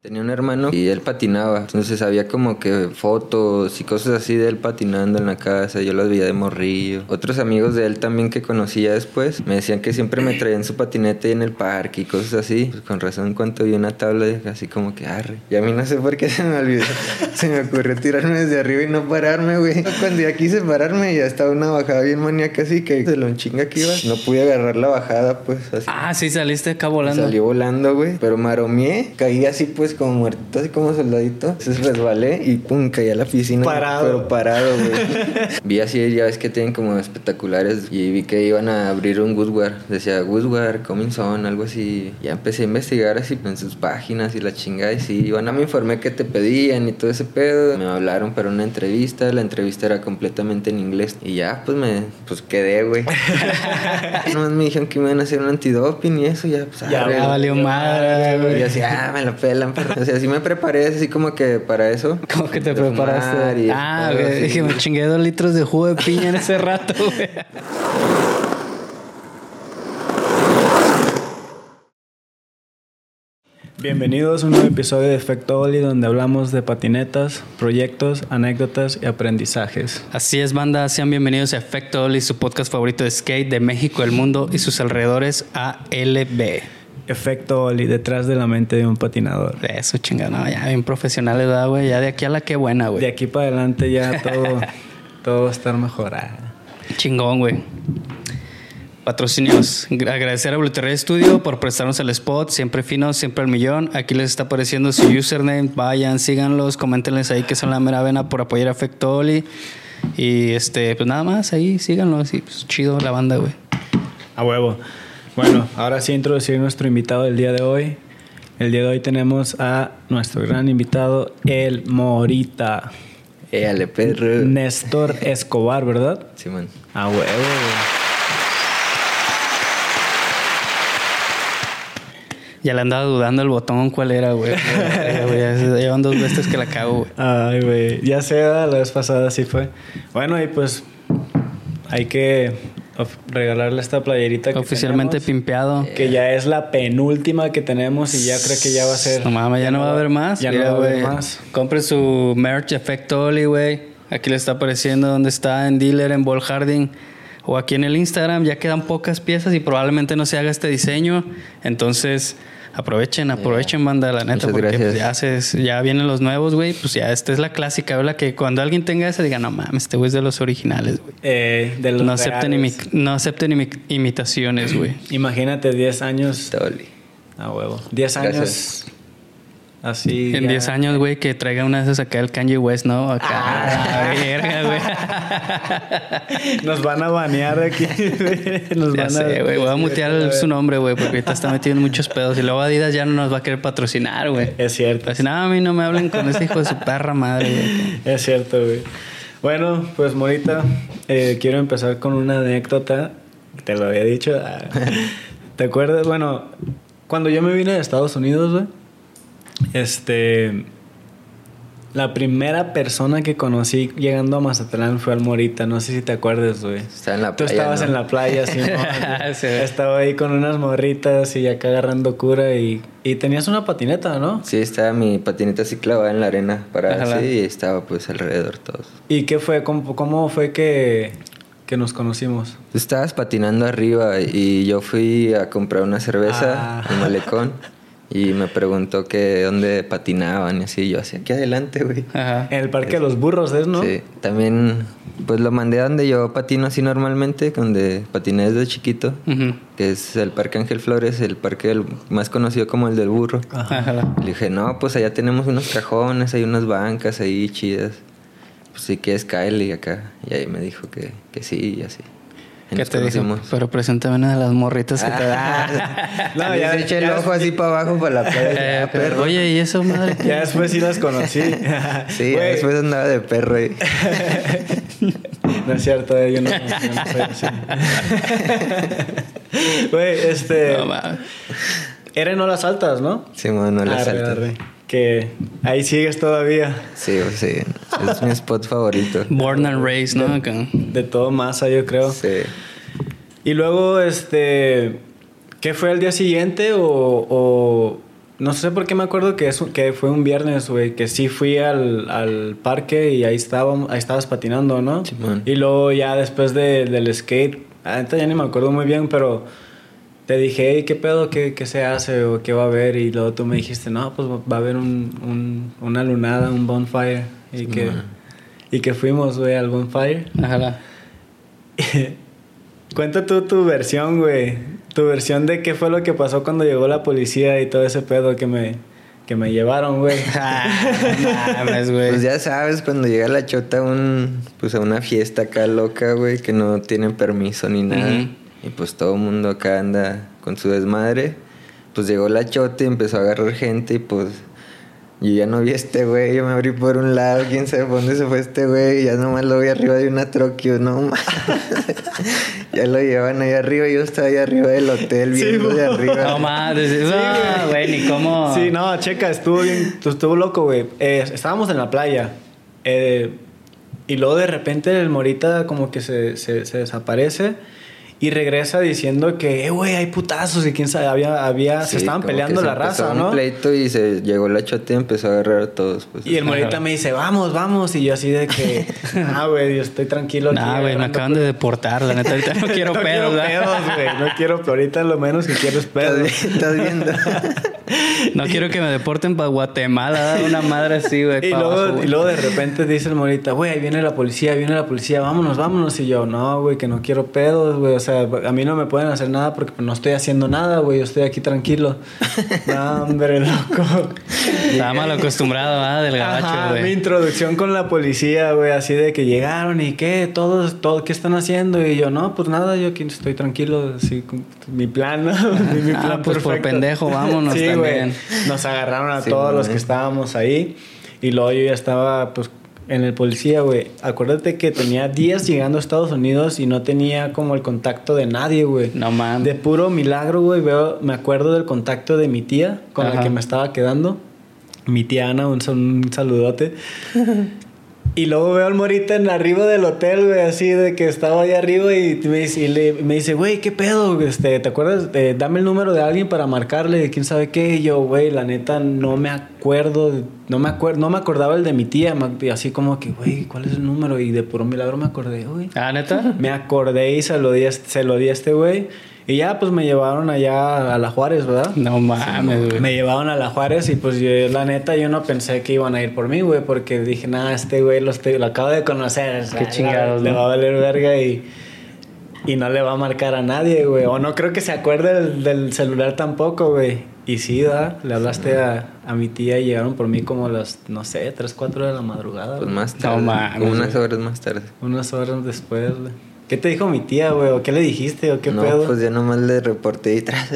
Tenía un hermano y él patinaba, entonces había como que fotos y cosas así de él patinando en la casa, yo las veía de morrillo. Otros amigos de él también que conocía después me decían que siempre me traían su patinete en el parque y cosas así. Pues con razón, en cuanto vi una tabla, así como que arre. Y a mí no sé por qué se me olvidó, se me ocurrió tirarme desde arriba y no pararme, güey. Cuando ya quise pararme, ya estaba una bajada bien maníaca así que de lo chinga que iba, no pude agarrar la bajada, pues así. Ah, sí, saliste acá volando. Salí volando, güey, pero maromié, caí así pues como muerto, así como soldadito. Entonces resbalé y pum, caí a la piscina. Parado. Pero parado, güey. vi así, ya ves que tienen como espectaculares y vi que iban a abrir un Goodware. Decía Goodware, Coming Son, algo así. Ya empecé a investigar así en sus páginas y la chingada. Y sí, bueno, me informé que te pedían y todo ese pedo. Me hablaron para una entrevista. La entrevista era completamente en inglés. Y ya, pues me pues quedé, güey. Nomás me dijeron que me iban a hacer un antidoping y eso, ya, pues Ya arre. Ya valió madre, Y güey. así, ah, me lo pelan. O sea, sí me preparé así como que para eso. ¿Cómo que te De preparaste? y Ah, güey. Dije, me chingué dos litros de jugo de piña en ese rato, güey. Bienvenidos a un nuevo episodio de Efecto Oli donde hablamos de patinetas, proyectos, anécdotas y aprendizajes. Así es, banda. Sean bienvenidos a Efecto Oli, su podcast favorito de skate de México, el mundo y sus alrededores, ALB. Efecto Oli, detrás de la mente de un patinador. Eso, chingada. No, ya bien profesionales, ¿verdad, güey? Ya de aquí a la que buena, De güey. aquí para adelante ya todo, todo va a estar mejorado. Chingón, güey. Patrocinios. Gra- Agradecer a Blueterray Studio por prestarnos el spot. Siempre fino, siempre al millón. Aquí les está apareciendo su username. Vayan, síganlos, coméntenles ahí que son la mera vena por apoyar a Efecto Oli. Y este, pues nada más, ahí síganlos. Y pues chido la banda, güey. A huevo. Bueno, ahora sí introducir nuestro invitado del día de hoy. El día de hoy tenemos a nuestro gran invitado, el Morita. Éale, perro. Néstor Escobar, ¿verdad? Simón. A huevo. Ya le andaba dudando el botón cuál era, güey. Se- Llevan dos veces que la cago, güey. Ay, güey. Ya sé, ¿verdad? la vez pasada sí fue. Bueno, y pues hay que regalarle esta playerita que Oficialmente tenemos, pimpeado. que ya es la penúltima que tenemos y ya creo que ya va a ser. No mames, ya, no va a haber más. Ya no va a haber más. Compre su merch Efecto Oli, güey. Aquí le está apareciendo donde está en dealer en Ball Harding o aquí en el Instagram. Ya quedan pocas piezas y probablemente no se haga este diseño. Entonces, aprovechen, aprovechen, banda, la neta, Muchas porque pues, ya, se, ya vienen los nuevos, güey. Pues ya esta es la clásica, ¿verdad? Que cuando alguien tenga esa, diga, no mames, este güey es de los originales, güey. Eh, de los No acepten, imi- no acepten imi- imitaciones, güey. Imagínate 10 años. Toli. A huevo. 10 años. Gracias. Así. En ya. 10 años, güey, que traiga una de esas acá el Kanye West, ¿no? Acá. Ah. la verga, güey. Nos van a banear aquí. Nos Ya van sé, güey. Voy a mutear su nombre, güey, porque ahorita está metido en muchos pedos. Y luego Adidas ya no nos va a querer patrocinar, güey. Es cierto. Así, no, a mí no me hablen con ese hijo de su perra madre, güey. Es cierto, güey. Bueno, pues Morita, eh, quiero empezar con una anécdota. Te lo había dicho. ¿Te acuerdas? Bueno, cuando yo me vine de Estados Unidos, güey, este. La primera persona que conocí llegando a Mazatlán fue al Morita. No sé si te acuerdas, güey. Estaba en la Tú playa, estabas ¿no? en la playa, sí, Sí. Estaba ahí con unas morritas y acá agarrando cura y, y tenías una patineta, ¿no? Sí, estaba mi patineta así clavada en la arena para así y estaba pues alrededor todos. ¿Y qué fue? ¿Cómo, cómo fue que, que nos conocimos? Tú estabas patinando arriba y yo fui a comprar una cerveza Ah. al malecón y me preguntó que dónde patinaban y así. Y yo así, aquí adelante, güey. Ajá. En el Parque de los Burros, ¿es, no? Sí, también pues lo mandé a donde yo patino así normalmente, donde patiné desde chiquito, que es el Parque Ángel Flores, el parque del- más conocido como el del burro. Ajá. Le dije, no, pues allá tenemos unos cajones, hay unas bancas ahí chidas. Pues sí que es Kyle acá. Y ahí me dijo que, que sí y así. ¿Qué te dijo? Pero preséntame una de las morritas que te da. No, No, ya- ya eché el ojo así para abajo para la playa. Eh, pero, oye, ¿y eso, madre? Ah, Ya después sí las conocí. Sí, después andaba de perro ahí. No es cierto, eh, yo no, no soy así. Güey, este... No, mames. Era en Olas Altas, ¿no? Sí, bueno, no le Arre, saltas. arre. Que ahí sigues todavía. Sí, pues sí. Es mi spot favorito. Born and raised, ¿no? Acá. De todo masa, yo creo. Sí. Y luego, este... ¿Qué fue el día siguiente o, o no sé por qué me acuerdo que, es, que fue un viernes, güey, que sí fui al, al parque y ahí, estábamos, ahí estabas patinando, ¿no? Simón. Y luego ya después de- del skate, ahorita ya ni me acuerdo muy bien, pero te dije, hey, ¿qué pedo? ¿Qué, qué se hace? ¿O qué va a haber? Y luego tú me dijiste, no, pues va a haber un, un- una lunada, un bonfire. Y, que, y que fuimos, güey, al bonfire. Ajá. Cuenta tú tu versión, güey. Tu versión de qué fue lo que pasó cuando llegó la policía y todo ese pedo que me, que me llevaron, güey. Ah, mames, güey. Pues ya sabes, cuando llega la chota a un, pues a una fiesta acá loca, güey, que no tienen permiso ni nada. Y pues todo el mundo acá anda con su desmadre. Pues llegó la chota y empezó a agarrar gente y pues yo ya no vi a este güey, yo me abrí por un lado, quién sabe por dónde se fue este güey, y ya nomás lo vi arriba de una troquio, no mames. ya lo llevan ahí arriba, yo estaba ahí arriba del hotel Sí, viendo de mo. arriba. No mames. No, güey, ni cómo. Sí, no, checa, estuvo bien, estuvo loco, güey. Eh, estábamos en la playa. eh, y luego de repente el Morita como que se, se, se desaparece y regresa diciendo que, eh, güey, hay putazos y quién sabe, había, había, se estaban peleando la raza, un ¿no? pleito y se llegó la chota y empezó a agarrar a todos. Pues, Y el Morita me dice, vamos, vamos. Y yo así de que, ah, güey, yo estoy tranquilo. Nah, güey, me acaban de deportar. La neta, ahorita no quiero no pedos, quiero pedos, güey. No quiero, ahorita lo menos que quiero es pedos. ¿Estás, viendo? No quiero que me deporten para Guatemala, una madre así, güey. Y luego, y luego de repente dice el morita, güey, ahí viene la policía, ahí viene la policía, vámonos, vámonos. Y yo, no, güey, que no quiero pedos, güey. O sea, a mí no me pueden hacer nada porque pues, no estoy haciendo nada, güey. Yo estoy aquí tranquilo. no, hombre, loco. Estaba mal acostumbrado, ¿verdad? Del Ajá, gabacho, mi güey. introducción con la policía, güey, así de que llegaron y qué, todos, todo, ¿qué están haciendo? Y yo, no, pues nada, yo aquí estoy tranquilo, así, mi plan, ¿no? mi, mi Ah, plan pues por perfecto. pendejo, vámonos sí, también. güey. Nos agarraron a Sí, todos los que estábamos ahí y luego yo ya estaba, pues, en el policía, güey. Acuérdate que tenía días llegando a Estados Unidos y no tenía como el contacto de nadie, güey. No mames. De puro milagro, güey, veo, me acuerdo del contacto de mi tía con la Ajá. que me estaba quedando. Mi tía Ana, un, un saludote. Y luego veo al Morita en arriba del hotel, güey, así de que estaba ahí arriba y me dice, y le- me dice, güey, ¿qué pedo? Este, ¿Te acuerdas? Eh, dame el número de alguien para marcarle, de quién sabe qué. Y yo, güey, la neta, no me acuerdo, no me acuerdo, no me acordaba el de mi tía. y así como que, güey, ¿cuál es el número? Y de puro milagro me acordé, güey. Ah, neta. Me acordé y se lo di se lo di a este güey. Y ya, pues me llevaron allá a la Juárez, ¿verdad? No mames, güey. Me llevaron a la Juárez y pues yo, la neta, yo no pensé que iban a ir por mí, güey, porque dije, nada, este güey lo, estoy- lo acabo de conocer. o sea, Qué chingados, Le ¿no? va a valer verga y, y no le va a marcar a nadie, güey. O no creo que se acuerde del, del celular tampoco, güey. Y sí, ¿verdad? Le hablaste a, a mi tía y llegaron por mí como a las, no sé, 3, 4 de la madrugada. Pues güey. más No tarde. mames, como unas güey. horas más tarde. Unas horas después, güey. ¿Qué te dijo mi tía, güey? ¿O qué le dijiste? ¿O qué no, pedo? pues ya nomás le reporté y tras.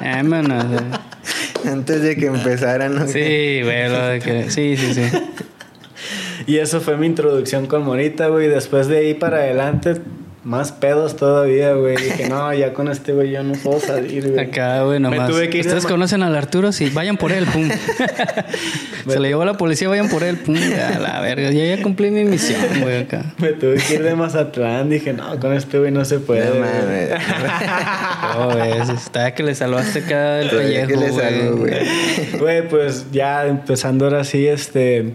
Eh, mano, o sea, Antes de que empezaran, ¿no? Sí, güey, lo de que... Sí, sí, sí. Y eso fue mi introducción con Morita, güey. Después de ahí para adelante, más pedos todavía, güey. Dije, no, ya con este güey yo no puedo salir, güey. Acá, güey, nomás. tuve que ir de Ustedes conocen al Arturo, sí, vayan por él, pum. Se le llevó la policía, vayan por él, pum. A la verga, ya, ya cumplí mi misión, güey, acá. Me tuve que ir de Mazatlán. Dije, no, con este güey no se puede. No mames. No, güey, está que le salvaste acá del Todavía pellejo, güey. Güey, pues ya empezando ahora sí, este.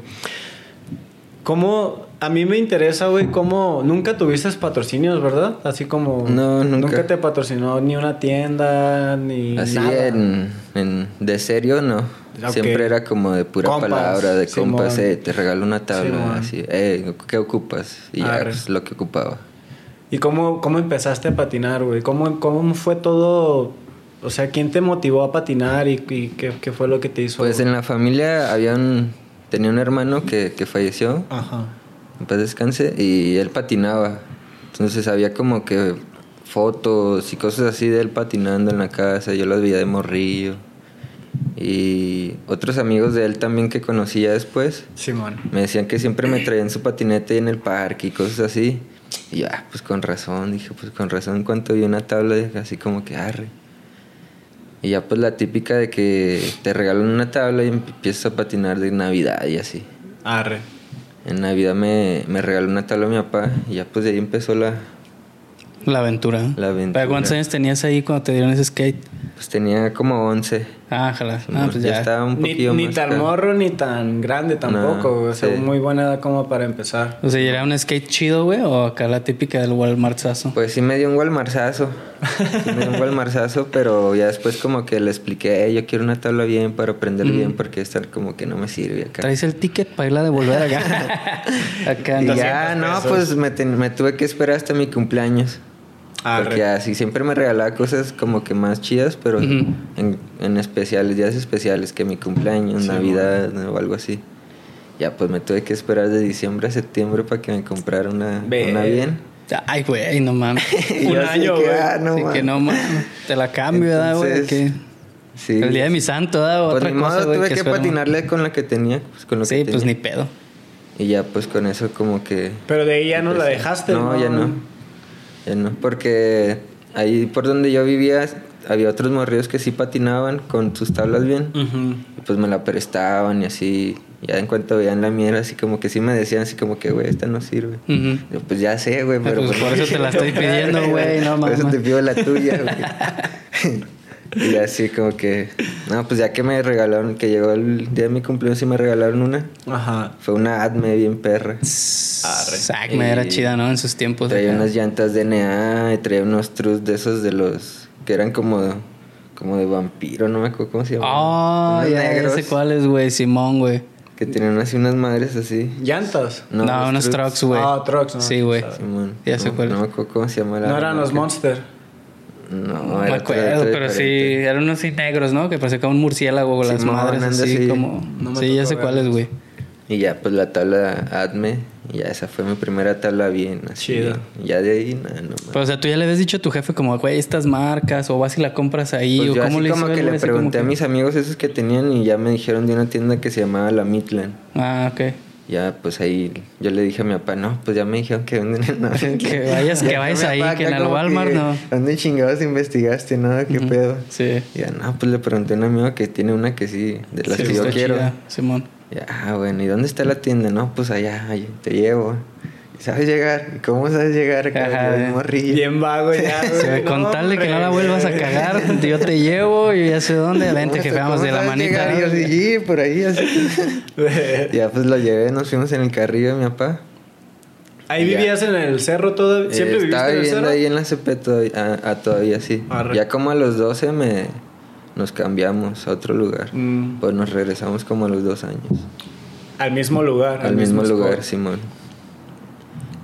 ¿Cómo.? A mí me interesa, güey, cómo. Nunca tuviste patrocinios, ¿verdad? Así como. No, nunca. Nunca te patrocinó ni una tienda, ni. Así nada. en, en- de serio no. Ok. Siempre era como de pura Compas, palabra, de compas, eh, te regalo una tabla, así, eh, ¿qué ocupas? Y ya, Arre. pues, lo que ocupaba. ¿Y cómo, cómo empezaste a patinar, güey? ¿Cómo, ¿Cómo fue todo? O sea, ¿quién te motivó a patinar y, y qué, qué fue lo que te hizo? Pues en la familia había un, tenía un hermano que, que falleció, Ajá. En paz descanse, y él patinaba. Entonces había como que fotos y cosas así de él patinando en la casa, yo las veía de morrillo. Y otros amigos de él también que conocía después, Simón. Me decían que siempre me traían su patinete en el parque y cosas así. Y yo, ah, pues con razón, dije, pues con razón. En cuanto vi una tabla, dije así como que arre. Y ya pues la típica de que te regalan una tabla y empiezas a patinar de Navidad y así. Arre. En Navidad me, me regaló una tabla mi papá y ya pues de ahí empezó la... La aventura. La aventura. ¿Para cuántos años tenías ahí cuando te dieron ese skate? Pues tenía como 11. Ah, ojalá. Ah, Simón, pues ya ya. estaba un Ni, poquillo ni más tan acá. morro ni tan grande tampoco, No. O sea, sí. muy buena edad como para empezar. O sea, ¿y ¿era un skate chido, güey? ¿O acá la típica del Walmartazo? Pues sí me dio un Walmarzazo. Sí me dio un Walmarzazo, pero ya después como que le expliqué, "Eh, yo quiero una tabla bien para aprender bien porque esta como que no me sirve acá. ¿Traes el ticket para irla a devolver acá? acá. Y no. ya, 200 no, pesos. pues me, ten- me tuve que esperar hasta mi cumpleaños. Ah, porque re- así siempre me regalaba cosas como que más chidas, pero Ujú. en, en especiales, días especiales, que mi cumpleaños, Sí, Navidad o algo así. Ya, pues me tuve que esperar de diciembre a septiembre para que me comprara una, una bien. Ay, güey, no mames. Un año, que, güey. ah, no, Así que no mames. Te la cambio, ¿verdad, güey? Que- Sí. El día de mi santo, ¿verdad? Pues Otra ni cosa, modo, güey. tuve que, espero. patinarle con la que tenía. Pues con lo Sí, que pues ni tenía. pedo. Y ya, pues con eso como que... Pero de ahí ya no la dejaste, No, ya no. Ya no, porque ahí por donde yo vivía había otros morrillos que sí patinaban con sus tablas bien. Y pues me la prestaban y así. Ya en cuanto veían la mía, era así como que sí me decían así como que, güey, esta no sirve. Yo, pues ya sé, güey, Ah, pero... pues por eso te la estoy pidiendo, güey, no Por eso mames. te pido la tuya, güey. y así como que... No, pues ya que me regalaron, que llegó el día de mi cumpleaños y me regalaron una. Ajá. Fue una Adme bien perra. Zack me era chida, ¿no? En sus tiempos. Traía unas llantas DNA y traía unos trus de esos de los... Que eran como... Como de vampiro, no me acuerdo cómo se llamaban. Oh, Unos ya, sé cuáles, güey. Simón, güey. Que tenían así unas madres así. ¿Llantas? No, los unos trucks, güey. Ah, trucks, ¿no? Sí, güey. Simón. Ya sé no, cuál No es. me acuerdo cómo se llama la No eran los. Monster. No, No me acuerdo, pero sí, eran unos así negros, ¿no? Que parecía como un murciélago, las Simón, madres anda así, así. como... No sí, ya sé cuáles, güey. Y ya, pues la tabla Adme. Y ya esa fue mi primera tabla bien. Así, Chido. Y ya de ahí, nada, no más. Pero, o sea, tú ya le habías dicho a tu jefe como, güey, estas marcas, o vas y la compras ahí, Pues o yo cómo así le como hizo que él, le pregunté a mis amigos esos que tenían y ya me dijeron de una tienda que se llamaba La Midland. Ah, ok. Ya, pues ahí yo le dije a mi papá, no, pues ya me dijeron que venden en Que vayas- que Ya vayas ahí, que en el Walmart que, no. ¿Dónde chingados investigaste? No, qué pedo. Sí. Ya, no, pues le pregunté a un amigo que tiene una que sí, de las Sí, que yo quiero. chida, Simón. Ya, ah, bueno, ¿y dónde está la tienda? No, pues allá, ahí te llevo. ¿Y ¿Sabes llegar? ¿Y cómo sabes llegar eh. morrillo. Bien vago ya, Sí, güey. con No, tal de que no la vuelvas a cagar, yo te llevo y ya sé dónde. Vente, ¿Cómo jefe, sa- vamos cómo de la manita. yo ¿no? "Sí, por ahí, así. ya, pues lo llevé, nos fuimos en el carrillo de mi papá. Ahí Ya. vivías en el cerro todo. ¿Siempre Eh, viviste Estaba en el viviendo cerro? ahí en la CP todavía, ah, ah, todavía sí. Arre. Ya como a los 12 me, nos cambiamos a otro lugar. Mm. Pues nos regresamos como a los dos años. Al mismo lugar. Al mismo lugar. Simón.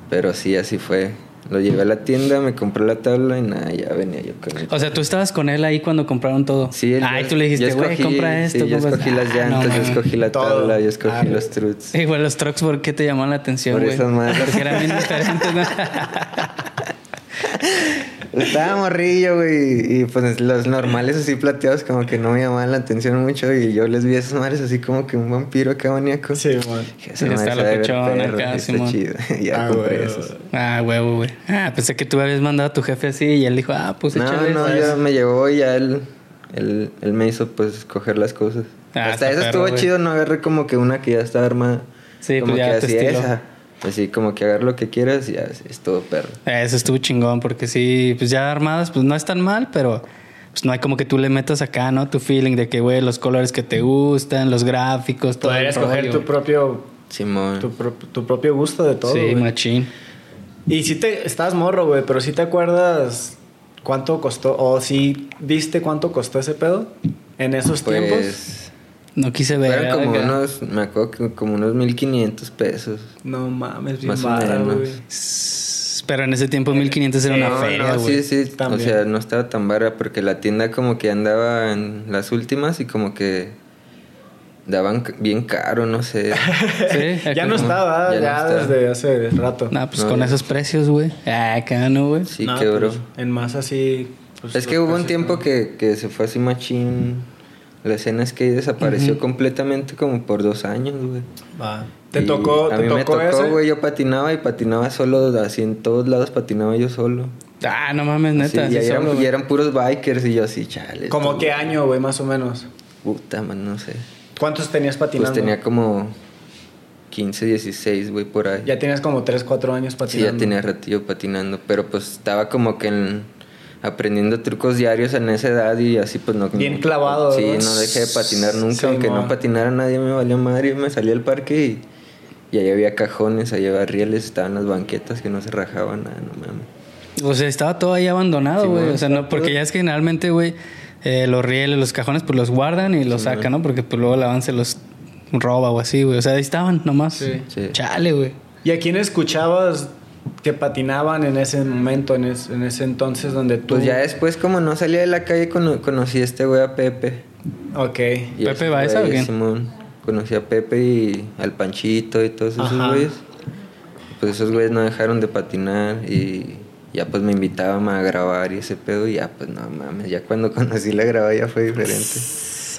Pero sí, así fue. Lo llevé a la tienda, me compré la tabla y nada, ya venía yo con él. O sea, tú estabas con él ahí cuando compraron todo. Sí, él- Ay, tú le dijiste, güey, compra esto. Sí, yo escogí las Ah, llantas, no, yo escogí la Todo. tabla, yo escogí Ah, los. Sí, güey, los trucks, ¿por qué te llaman la atención, Por esas madres. Porque eran bien diferentes, ¿no? Estaba morrillo, güey. Y pues los normales así plateados como que no me llamaban la atención mucho. Y yo les vi a esas madres así como que un vampiro acá maníaco. Sí, esa está acá, está chido. ya Ah, compré güey. esos. Ah, huevo, güey. Ah, pensé que tú habías mandado a tu jefe así y él dijo, ah, pues No, échale no, esas. ya me llevó y ya él, él, él me hizo pues escoger las cosas. Ah, Hasta eso perro, estuvo güey. chido, no agarré como que una que ya estaba armada. Sí, como pues ya que así esa. Así como que agarrar lo que quieras y ya es todo perro. Eso estuvo chingón, porque sí, pues ya armadas, pues no es tan mal, pero pues no hay como que tú le metas acá, ¿no? Tu feeling de que, güey, los colores que te gustan, los gráficos, todo. Poder el escoger tu propio, Simón. tu, pro- tu propio gusto de todo. Sí, machín. Y si te estás morro, güey, pero si te acuerdas cuánto costó o si viste cuánto costó ese pedo en esos tiempos. No quise ver. fueron como acá. unos, me acuerdo que como unos 1500 pesos. No mames, bien Más o menos. Pero en ese tiempo 1500 era una No, feria, no, güey. sí, sí. También. O sea, no estaba tan vara porque la tienda como que andaba en las últimas y como que daban bien caro, no sé. Sí, Ya no está, Ya ya, no está. desde hace rato. Nah, pues No, con ya. esos precios, güey. Ah, acá no, güey. Sí, No, quebró. pues, en más así. pues, es que hubo un tiempo ¿no? que, que se fue así machín. La escena es que desapareció completamente como por dos años, güey. Va. ¿Te Y tocó, A te mí me tocó güey. Yo patinaba y patinaba solo, así en todos lados patinaba yo solo. Ah, no mames, neta. Sí, y así eran, solo, y güey. eran puros bikers y yo así, chale. ¿Cómo qué año, güey, más o menos? Puta, man, no sé. ¿Cuántos tenías patinando? Pues tenía como 15, 16, güey, por ahí. Ya tenías como 3, 4 años Sí, patinando. ya tenía ratillo patinando, pero pues estaba como que en... aprendiendo trucos diarios en esa edad y así pues no... Bien clavado, Sí, ¿no? no dejé de patinar nunca, Sí, aunque no patinara nadie me valió madre, me salí al parque y, y ahí había cajones, ahí había rieles, estaban las banquetas que no se rajaban nada, no mames. O sea, estaba todo ahí abandonado, güey. o sea, no, porque todo- ya es que generalmente, güey, eh, los rieles, los cajones, pues los guardan y los Sí, sacan. ¿no? Porque pues luego la van se los roba o así, güey. O sea, ahí estaban nomás. Sí. Sí. Chale, güey. ¿Y a quién escuchabas que patinaban en ese momento, en, es- en ese entonces donde tú... Pues ya después como no salía de la calle cono- conocí a este güey a Pepe. Ok. Y ¿Pepe Baeza o quién? Simón. Conocí a Pepe y al Panchito y todos esos Ajá. güeyes. Pues esos güeyes no dejaron de patinar y ya pues me invitaban a grabar y ese pedo y ya pues no mames, ya cuando conocí la grabada ya fue diferente.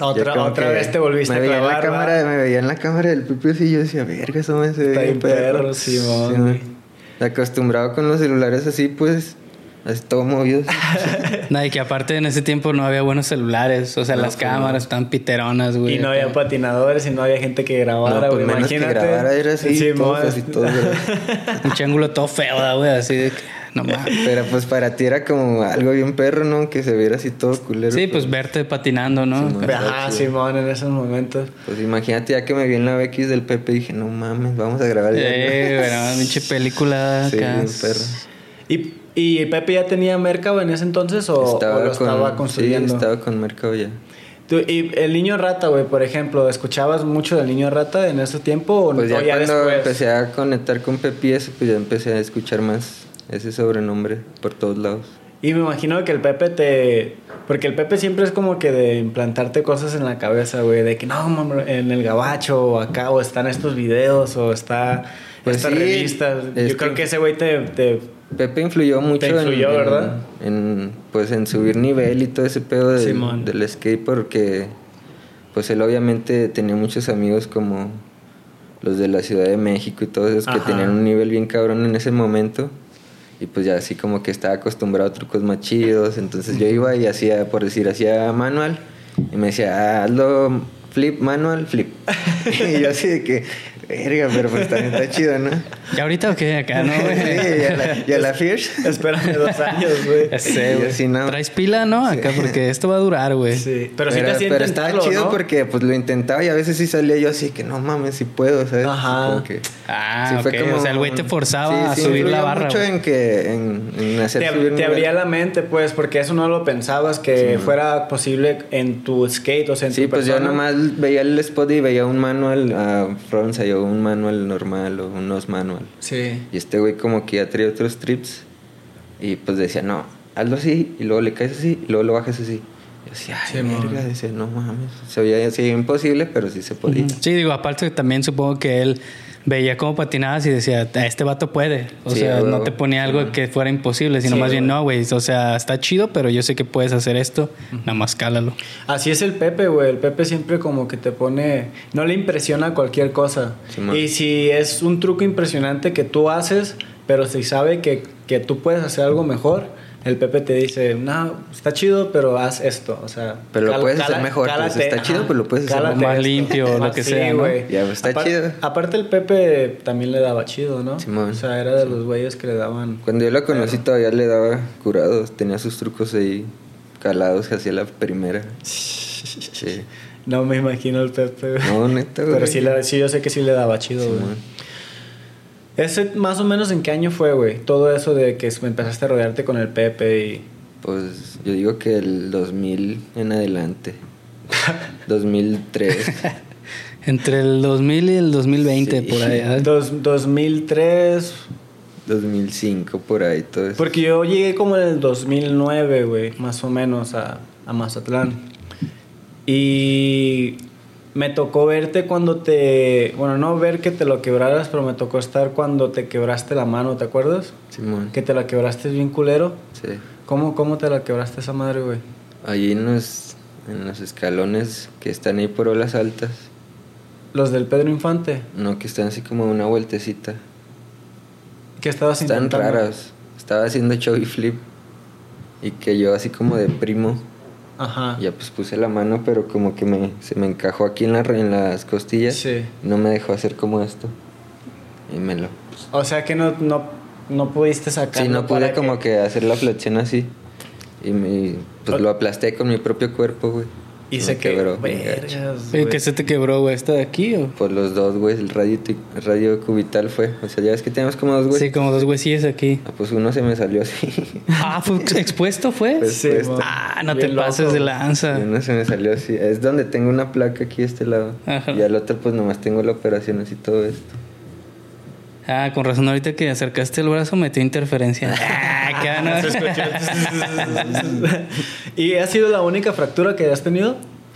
Otra, otra vez te volviste me a veía en la clavar, cámara. Me veía en la cámara del Pepe y yo decía, verga, eso me se ve Está bien perro, Simón, Sí. Acostumbrado con los celulares así pues, así todo movido. Nada, y que aparte en ese tiempo no había buenos celulares. O sea, No, las pues, cámaras están piteronas, güey. Y no había patinadores y no había gente que grabara, no, güey. pues que Imagínate. grabara, era así, Sí, mo, así, ¿verdad? Un triángulo todo feo, da, güey. Así de que... No mames. Pero pues para ti era como algo bien perro, ¿no? Que se viera así todo culero. Sí, pues verte patinando, ¿no? Simón. Ajá, Sí. Simón, en esos momentos. Pues imagínate ya que me vi en la BX del Pepe dije, no mames, vamos a grabar ya. Eh, bueno, pinche película Sí, acá. bien perro. ¿Y, ¿Y Pepe ya tenía Mercado en ese entonces o, o lo estaba construyendo? Sí, estaba con Mercado ya. Tú- y el niño rata, güey, por ejemplo, ¿escuchabas mucho del niño rata en ese tiempo o, Pues ya o ya cuando después? empecé a conectar con Pepe y eso, pues ya empecé a escuchar más ese sobrenombre por todos lados. Y me imagino que el Pepe te... Porque el Pepe siempre es como que de implantarte cosas en la cabeza, güey. De que no, mamá, en el gabacho o acá, o están estos videos, o está Pues estas sí, revistas. es Yo creo que- ese güey te, te... Pepe influyó mucho influyó, en, ¿verdad? en, pues en subir nivel y todo ese pedo del- Simón. del skate porque pues él obviamente tenía muchos amigos como los de la Ciudad de México y todos esos que tenían un nivel bien cabrón en ese momento y pues ya así como que estaba acostumbrado a trucos más chidos entonces yo iba y hacía por decir hacía manual y me decía "Ah, hazlo flip manual flip y yo así de que verga pero pues también está chido ¿no? ¿Y ahorita o qué? Acá, ¿no, Sí, güey? y a la, y a la Fierce Espérame dos años, güey. Ya sé, güey. así, ¿no? Traes pila, ¿no? Acá, porque esto va a durar, güey. Sí, pero sí te pero, hacía pero estaba chido ¿no? porque pues lo intentaba y a veces sí salía yo así que no mames si puedo, ¿sabes? Ajá. Que- Ah, sí fue como o sea, el güey te forzaba sí, a sí, subir la barra. mucho güey. en que en, en hacer Te, subir te nivel. abría la mente, pues, porque eso no lo pensabas que fuera posible en tu skate, o sea, en Sí, tu pues yo nomás veía el spot y veía un manual a frontside o un manual normal o un nose manual. Sí. Y este güey como que ya traía otros trips y pues decía, no, hazlo así y luego le caes así y luego lo bajas así. Y decía, ay, Sí, verga, decía, no mames. Se veía así imposible, pero sí se podía. Sí, digo, aparte también supongo que él veía cómo patinabas y decía, "Ah, este vato puede. O Sí, sea, a no te ponía algo que fuera imposible, sino Sí, más bien, no, güey. O sea, está chido, pero yo sé que puedes hacer esto, nada más cálalo. Así es el Pepe, güey. El Pepe siempre como que te pone... No le impresiona cualquier cosa. Y si es un truco impresionante que tú haces, pero si sabe que, que tú puedes hacer algo mejor, el Pepe te dice, no, está chido, pero haz esto. O sea... Pero lo cal- puedes hacer mejor, pues, está chido, pero lo puedes hacer más esto. limpio, lo que sí, sea, ¿no? Ya, pues, está Apar- chido. Aparte el Pepe también le daba chido, ¿no? Simón. O sea, era de los güeyes que le daban... Cuando yo lo conocí todavía le daba curados, tenía sus trucos ahí calados que hacía la primera. Sí. No me imagino el Pepe, güey. No, neta, güey. Pero sí, sí, yo sé que sí le daba chido, güey. ¿Ese más o menos en qué año fue, güey? Todo eso de que empezaste a rodearte con el Pepe y... Pues yo digo que el 2000 en adelante. 2003. Entre el 2000 y el 2020, Sí. por ahí. Dos, 2003... 2005 por ahí todo eso. Porque yo llegué como en el 2009, güey, más o menos a, a Mazatlán. Y me tocó verte cuando te... Bueno, no ver que te lo quebraras, pero me tocó estar cuando te quebraste la mano, ¿te acuerdas? Simón. Que te la quebraste bien culero. Sí. ¿Cómo, cómo te la quebraste esa madre, güey? Allí en los, en los escalones que están ahí por olas altas. Los del Pedro Infante. No, que están así como una vueltecita. ¿Qué estabas Están intentando? raras. Estaba haciendo chubby flip. Y que yo así como de primo. Ajá. Ya pues puse la mano, pero como que me, se me encajó aquí en, la, en las costillas. Sí. No me dejó hacer como esto. Y me lo... O sea que no, no, no pudiste sacar. Sí, no pude como que hacer la flexión así. Y me, pues lo aplasté con mi propio cuerpo, güey. Y Me se quebró. Vergas, güey. ¿Qué se te quebró, güey? ¿Esta de aquí o? Por los dos, güey. El radio, el radio cubital fue. O sea, ya ves que tenemos como dos, güey. Sí, como dos huesillos aquí. Ah, pues uno se me salió así. Ah, ¿fue expuesto, fue? Pues, Sí, pues, ah, no Bien te pases loco. de Y lanza. uno se me salió así. Es donde tengo una placa aquí a este lado. Ajá. Y al otro, pues nomás tengo la operación así todo esto. Ah, con razón, ahorita que acercaste el brazo metió interferencia. Ah. ¿Y ha sido la única fractura que has tenido?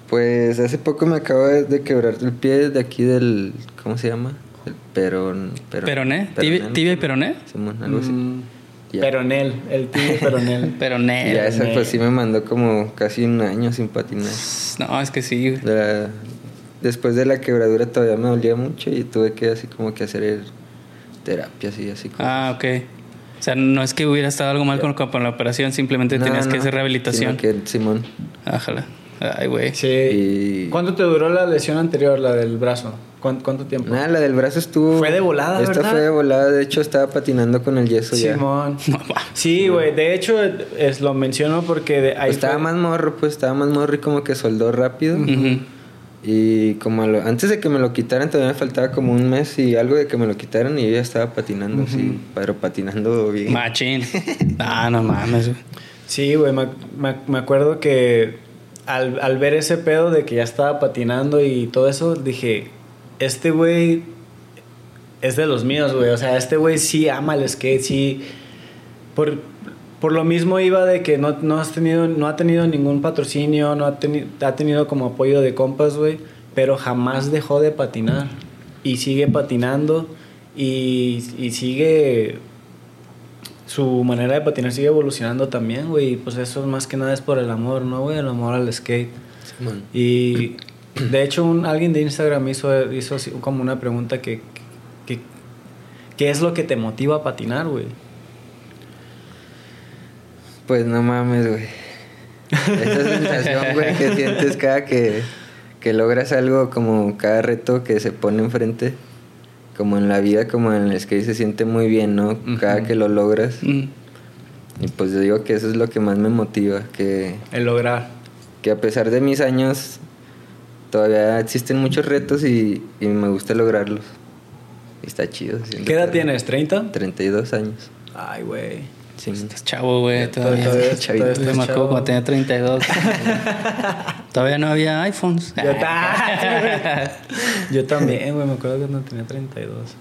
Pues hace poco me acabo de, quebrar el pie de aquí del. ¿Cómo se llama? El perón. perón ¿Peroné? peroné, ¿Tibia, tibia y peroné? Simón, algo así. Mm, Ya. Peronel, el tío Peronel. Y Peroné. ya esa pues sí me mandó como casi un año sin patinar. No, es que sí. La- después de la quebradura todavía me dolía mucho y tuve que así como que hacer terapias y así. cosas. Ah, ok. O sea, no es que hubiera estado algo mal con, con la operación, simplemente No, tenías que hacer rehabilitación. que Simón. Ájala. Ay, güey. Sí. Y- ¿Cuánto te duró la lesión anterior, la del brazo? ¿Cuánto, cuánto tiempo? Nada, la del brazo estuvo. Fue de volada, Esta ¿verdad? fue de volada. De hecho, estaba patinando con el yeso ya. Simón. Sí, güey. De hecho, es, lo menciono porque de ahí Pues estaba fue- más morro, pues estaba más morro y como que soldó rápido. Y como lo- antes de que me lo quitaran, todavía me faltaba como un mes y algo de que me lo quitaran y yo ya estaba patinando así, pero patinando bien. Machín. Ah, no mames. güey. Sí, güey. Me, me- me acuerdo que al, al ver ese pedo de que ya estaba patinando y todo eso, dije, este güey es de los míos, güey. O sea, este güey sí ama el skate, sí. Por, por lo mismo iba de que no, no has tenido, no ha tenido ningún patrocinio, no ha, teni- ha tenido como apoyo de compas, güey. Pero jamás dejó de patinar. Y sigue patinando. Y, y sigue. Su manera de patinar sigue evolucionando también, güey. Y pues eso más que nada es por el amor, ¿no, güey? El amor al skate. Y de hecho, un, alguien de Instagram hizo, hizo como una pregunta que, que. ¿Qué es lo que te motiva a patinar, güey? Pues no mames, güey. Esa sensación, güey, que sientes cada que, que logras algo, como cada reto que se pone enfrente. Como en la vida, como en el skate se siente muy bien, ¿no? Cada que lo logras. Mm. Y pues yo digo que eso es lo que más me motiva, que, El lograr. que a pesar de mis años, todavía existen muchos retos y, y me gusta lograrlos. Y está chido. ¿Qué edad tienes? ¿30? 32 años. Ay, güey. Sí. Estás chavo, güey. Todavía. Todavía- chavito. todavía me acuerdo chavo. cuando tenía 32. Todavía no había iPhones. Yo, ta- Yo también, güey. Me acuerdo cuando tenía 32.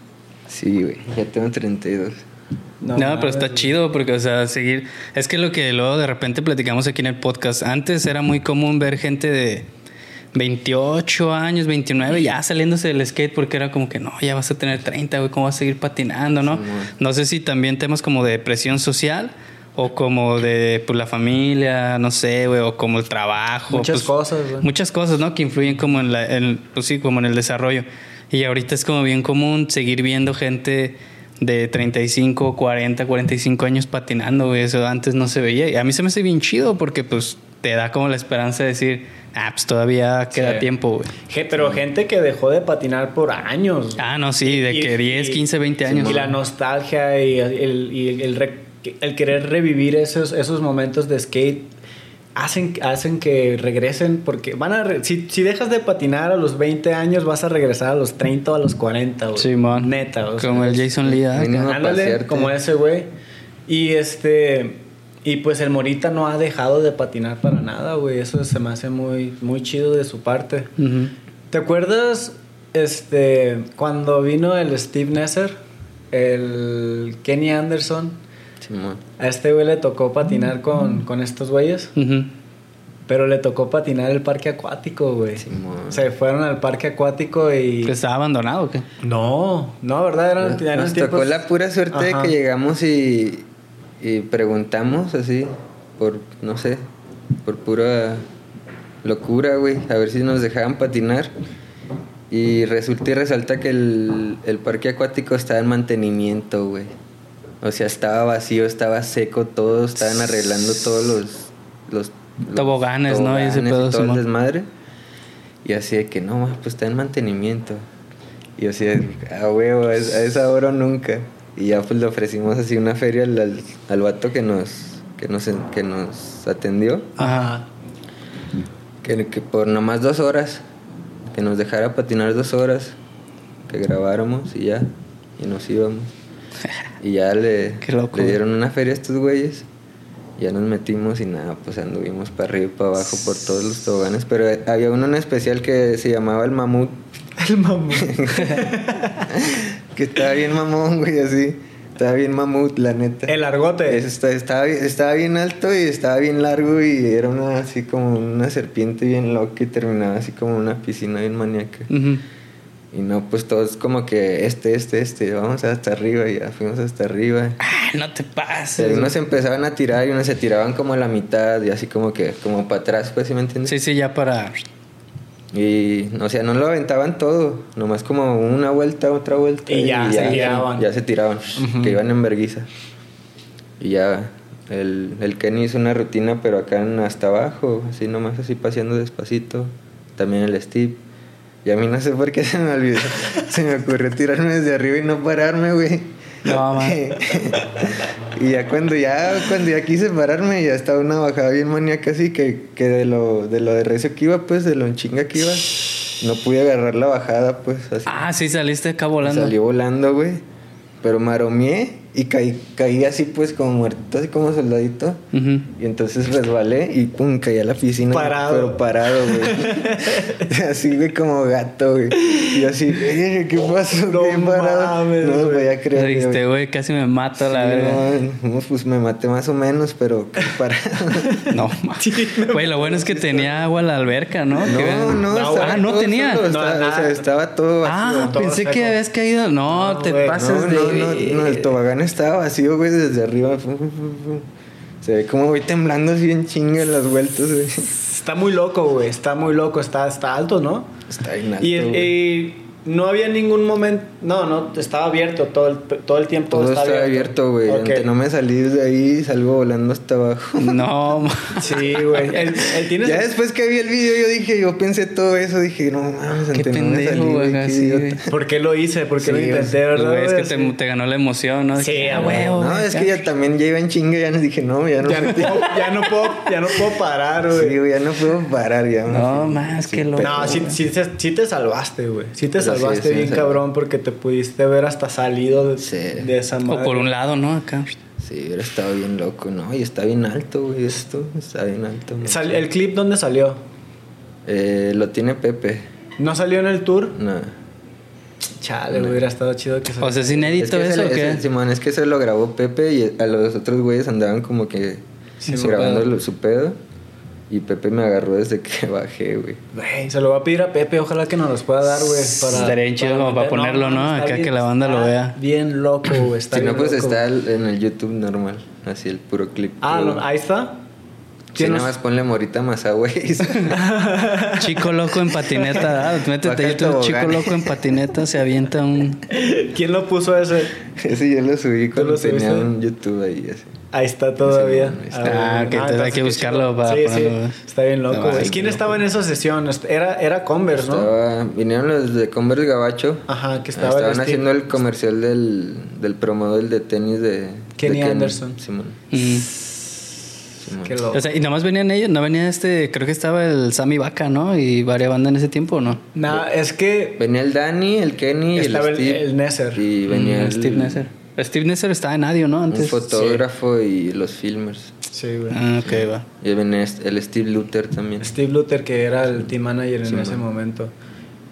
Sí, güey, ya tengo 32. No, mames, pero está chido porque, o sea, seguir. Es que lo que luego de repente platicamos aquí en el podcast. Antes era muy común ver gente de 28 años, 29, ya saliéndose del skate porque era como que no, ya vas a tener 30, güey, ¿cómo vas a seguir patinando, no? Sí, no sé si también temas como de presión social o como de pues, la familia, no sé, güey, o como el trabajo. Muchas pues, cosas, güey. Muchas cosas, ¿no? Que influyen como en la, en- pues sí, como en el desarrollo. Y ahorita es como bien común seguir viendo gente de 35, 40, 45 años patinando, güey. Eso antes no se veía. Y a mí se me hace bien chido porque pues te da como la esperanza de decir, ah, pues todavía queda Sí. tiempo, güey. Pero gente que dejó de patinar por años. Ah, no, sí, de Y- que y- 10, 15, 20 años. Y la nostalgia y el, y el, re- el querer revivir esos, esos momentos de skate hacen, hacen que regresen porque van a... re- si, si dejas de patinar a los 20 años vas a regresar a los 30 o a los 40, güey. Simón. Neta, o sea, Como el Jason Lee. Ándale, como ese güey. Y este... Y pues el Morita no ha dejado de patinar para nada, güey. Eso se me hace muy, muy chido de su parte. ¿Te acuerdas este cuando vino el Steve Nesser, el Kenny Anderson? Simón. A este güey le tocó patinar con, con estos güeyes, pero le tocó patinar el parque acuático, güey. Simón. Se fueron al parque acuático y... ¿Que ¿Estaba abandonado o qué? No, no, ¿verdad? Eran, eran Nos tocó tiempos- la pura suerte Ajá. de que llegamos y, y preguntamos así, por, no sé, por pura locura, güey, a ver si nos dejaban patinar. Y resulta y resalta que el, el parque acuático estaba en mantenimiento, güey. O sea, estaba vacío, estaba seco, todo, estaban arreglando todos los... los los Toboganes, ¿no? Y ese pedo, todo el Simón. desmadre. Y así de que no, pues está en mantenimiento. Y así, de, a huevo, a es- a esa hora nunca. Y ya pues le ofrecimos así una feria al, al, al vato que nos, que nos, que nos atendió, Ajá. que, que por nomás dos horas, que nos dejara patinar dos horas, que grabáramos y ya, y nos íbamos. Y ya le, le dieron una feria a estos güeyes. Ya nos metimos y nada, pues anduvimos para arriba y para abajo por todos los toboganes. Pero había uno en especial que se llamaba el mamut, El mamut. que estaba bien mamón, güey, así. Estaba bien mamut, la neta. El argote. Es- está- estaba, bien- estaba bien alto y estaba bien largo y era una, así como una serpiente bien loca y terminaba así como una piscina bien maníaca. Ujú. Y no, pues todos como que este, este, este, vamos hasta arriba y ya fuimos hasta arriba. Ah, no te Y pases. unos empezaban a tirar y unos se tiraban como a la mitad y así como que, como para atrás, pues, ¿sí me entiendes? Sí, sí, ya para. Y, o sea, no lo aventaban todo, nomás como una vuelta, otra vuelta. Y ya se tiraban. Ya se tiraban, que iban en verguiza. Y ya, el, el Kenny hizo una rutina, pero acá en- hasta abajo, así nomás así paseando despacito. También el Steve. Y a mí no sé por qué se me olvidó. se me ocurrió tirarme desde arriba y no pararme, güey. No, y ya cuando ya cuando ya quise pararme ya estaba una bajada bien maníaca así que, que de lo de lo de recio que iba pues de lo en chinga que iba no pude agarrar la bajada pues así Ah, sí, saliste acá volando. salí volando güey pero maromeé y caí caí así pues como muerto así como soldadito Ujú. y entonces resbalé y pum caí a la piscina Parado. pero parado güey así güey como gato güey y así "Eh, qué pasó No Qué parado mames, no lo güey. podía creer. Dijiste, güey, casi me mato la Sí, verga. no, pues me maté más o menos, pero para. No, ma. Güey, lo bueno es que tenía agua la alberca, ¿no? No, no, No, estaba ah, no todo tenía. solo, No, estaba, nada. o sea, estaba todo vacío. Ah, todo pensé seco. que habías caído. No, No, te güey. pasas no, de. no, no, no, el tobogán estaba vacío, güey, desde arriba. Se ve como voy temblando así en chinga en las vueltas, güey. Está muy loco, güey. Está muy loco. Está, está alto, ¿no? Está bien alto, Y, güey. y no había ningún momento. No, no, estaba abierto todo el, todo el tiempo. Todo está abierto, güey. No me salí de ahí, salgo volando hasta abajo. No. Sí, güey. Ya después que vi el video, yo dije, yo pensé todo eso, dije, no mames, Qué ante no me pendejo, salí, qué. ¿Por qué lo hice? ¿Por qué Sí, lo intenté, verdad? Güey, es que te, ganó la emoción, ¿no? Sí, a "Ah, huevo, No, es que ya también ya iba en chinga, ya les dije, no, ya no. Ya no, puedo, ya, no puedo, ya no puedo parar, güey. Sí, güey, ya no puedo parar, ya. No, más que loco. No, sí, sí, te- salvaste, güey. Sí te sí, salvaste sí, bien sí. cabrón porque te pudiste ver hasta salido de, Sí. de esa madre. O por un lado, ¿no? Acá. Sí, hubiera estado bien loco, ¿no? Y está bien alto, güey, esto. Está bien alto. Sal- ¿El clip dónde salió? Eh, lo tiene Pepe. ¿No salió en el tour? No. Chale, hubiera estado chido que O saliera. sea, es inédito Es que eso, ese- ¿o qué? ese- Simón, es que eso lo grabó Pepe y a los otros güeyes andaban como que Sí, su grabando pedo. lo- su pedo. Y Pepe me agarró desde que bajé, güey. Güey, se lo voy a pedir a Pepe, ojalá que nos los pueda dar, güey. Para, Estaría bien chido como para ponerlo, ¿no? Acá que la banda lo vea. Bien loco, güey. Está si no, pues loco. está en el YouTube normal. Así el puro clip. Ah, no, ahí está. Tienes- nada más ponle Morita Mazagüey. Chico loco en patineta. Ah, métete YouTube. Chico loco en patineta. Se avienta un. ¿Quién lo puso ese? Ese yo lo subí ¿Tú cuando lo tenía un YouTube ahí. Así. Ahí está todavía. Sí, está. Ah, entonces hay que buscarlo para Sí, ponerlo, sí. Está bien loco, No, ¿Quién estaba en esa sesión? Era, era Converse, ¿no? Estaba, vinieron los de Converse Gabacho. Ajá, que estaba el Estaban Steve- haciendo el comercial del, del promodel de tenis de Kenny de Anderson. Simón. Mm. Simón. Qué loco. O sea, y nomás venían ellos, no venía este, creo que estaba el Sammy Vaca, ¿no? Y varias bandas en ese tiempo, ¿o no? Nah, es que Venía el Dani, el Kenny y el estaba el, Steve. el Nesser. Y venía Mm, el, Steve Nesser. Steve Nesser estaba en Adio, ¿no? un Antes. fotógrafo y los filmers. Sí, güey. Ah, ok, va. Y el Steve Luther también. Steve Luther, que era el team manager en Sí, ese man. momento.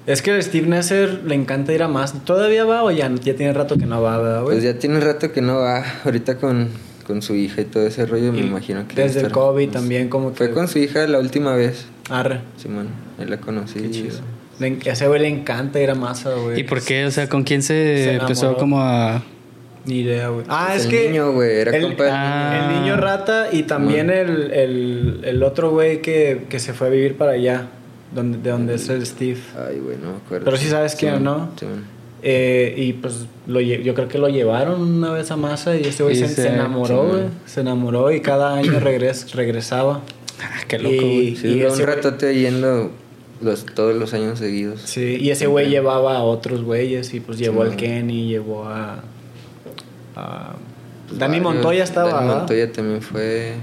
Es que el Steve Nesser le encanta ir a más. ¿Todavía va o ya, ya tiene rato que no va, ¿verdad, güey? Pues ya tiene rato que no va. Ahorita con, con su hija y todo ese rollo, me Y imagino que. Desde a el COVID también, como que. Fue con su hija la última vez. Arre. Simón, ahí la conocí. Qué chido. Le en- a ese güey le encanta ir a masa, güey. ¿Y por qué? O sea, ¿con quién se, Se empezó como a...? Ni idea, güey. Ah, Pues es el que. niño, güey, era el, compa del Ah. el niño rata y también el, el, el otro güey que, que se fue a vivir para allá, donde, de donde es el Steve. Ay, güey, no me acuerdo. Pero sí sabes quién, ¿no? Simón. Eh, y pues lo, yo creo que lo llevaron una vez a masa y este güey se, enamoró, sí, güey. Se enamoró y cada año regres, regresaba. Ah, qué loco, Y- güey. Sí, y un ratote yendo los, todos los años seguidos. Sí, y ese güey llevaba a otros güeyes y pues llevó Sí, al. Kenny, llevó a, a pues, Dani varios. Montoya estaba, Dani ¿verdad? Montoya también fue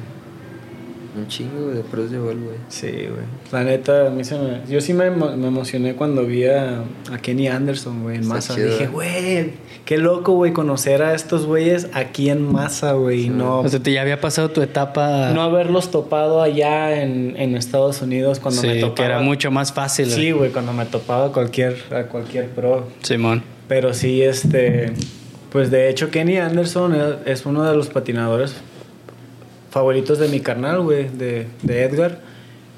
un chingo de pros de gol, güey. Sí, güey. La neta, a mí se me... Yo sí me, emo- me emocioné cuando vi a, a Kenny Anderson, güey, en Está masa. chido. Dije, güey, qué loco, güey, conocer a estos güeyes aquí en masa, güey. no, O sea, te ya había pasado tu etapa. no haberlos topado allá en, en Estados Unidos cuando sí, me topaba. que era mucho más fácil. Sí, güey, cuando me topaba cualquier, a cualquier pro. Simón. Pero sí, este. Pues de hecho, Kenny Anderson es, uno de los patinadores favoritos de mi carnal, güey, de, de Edgar.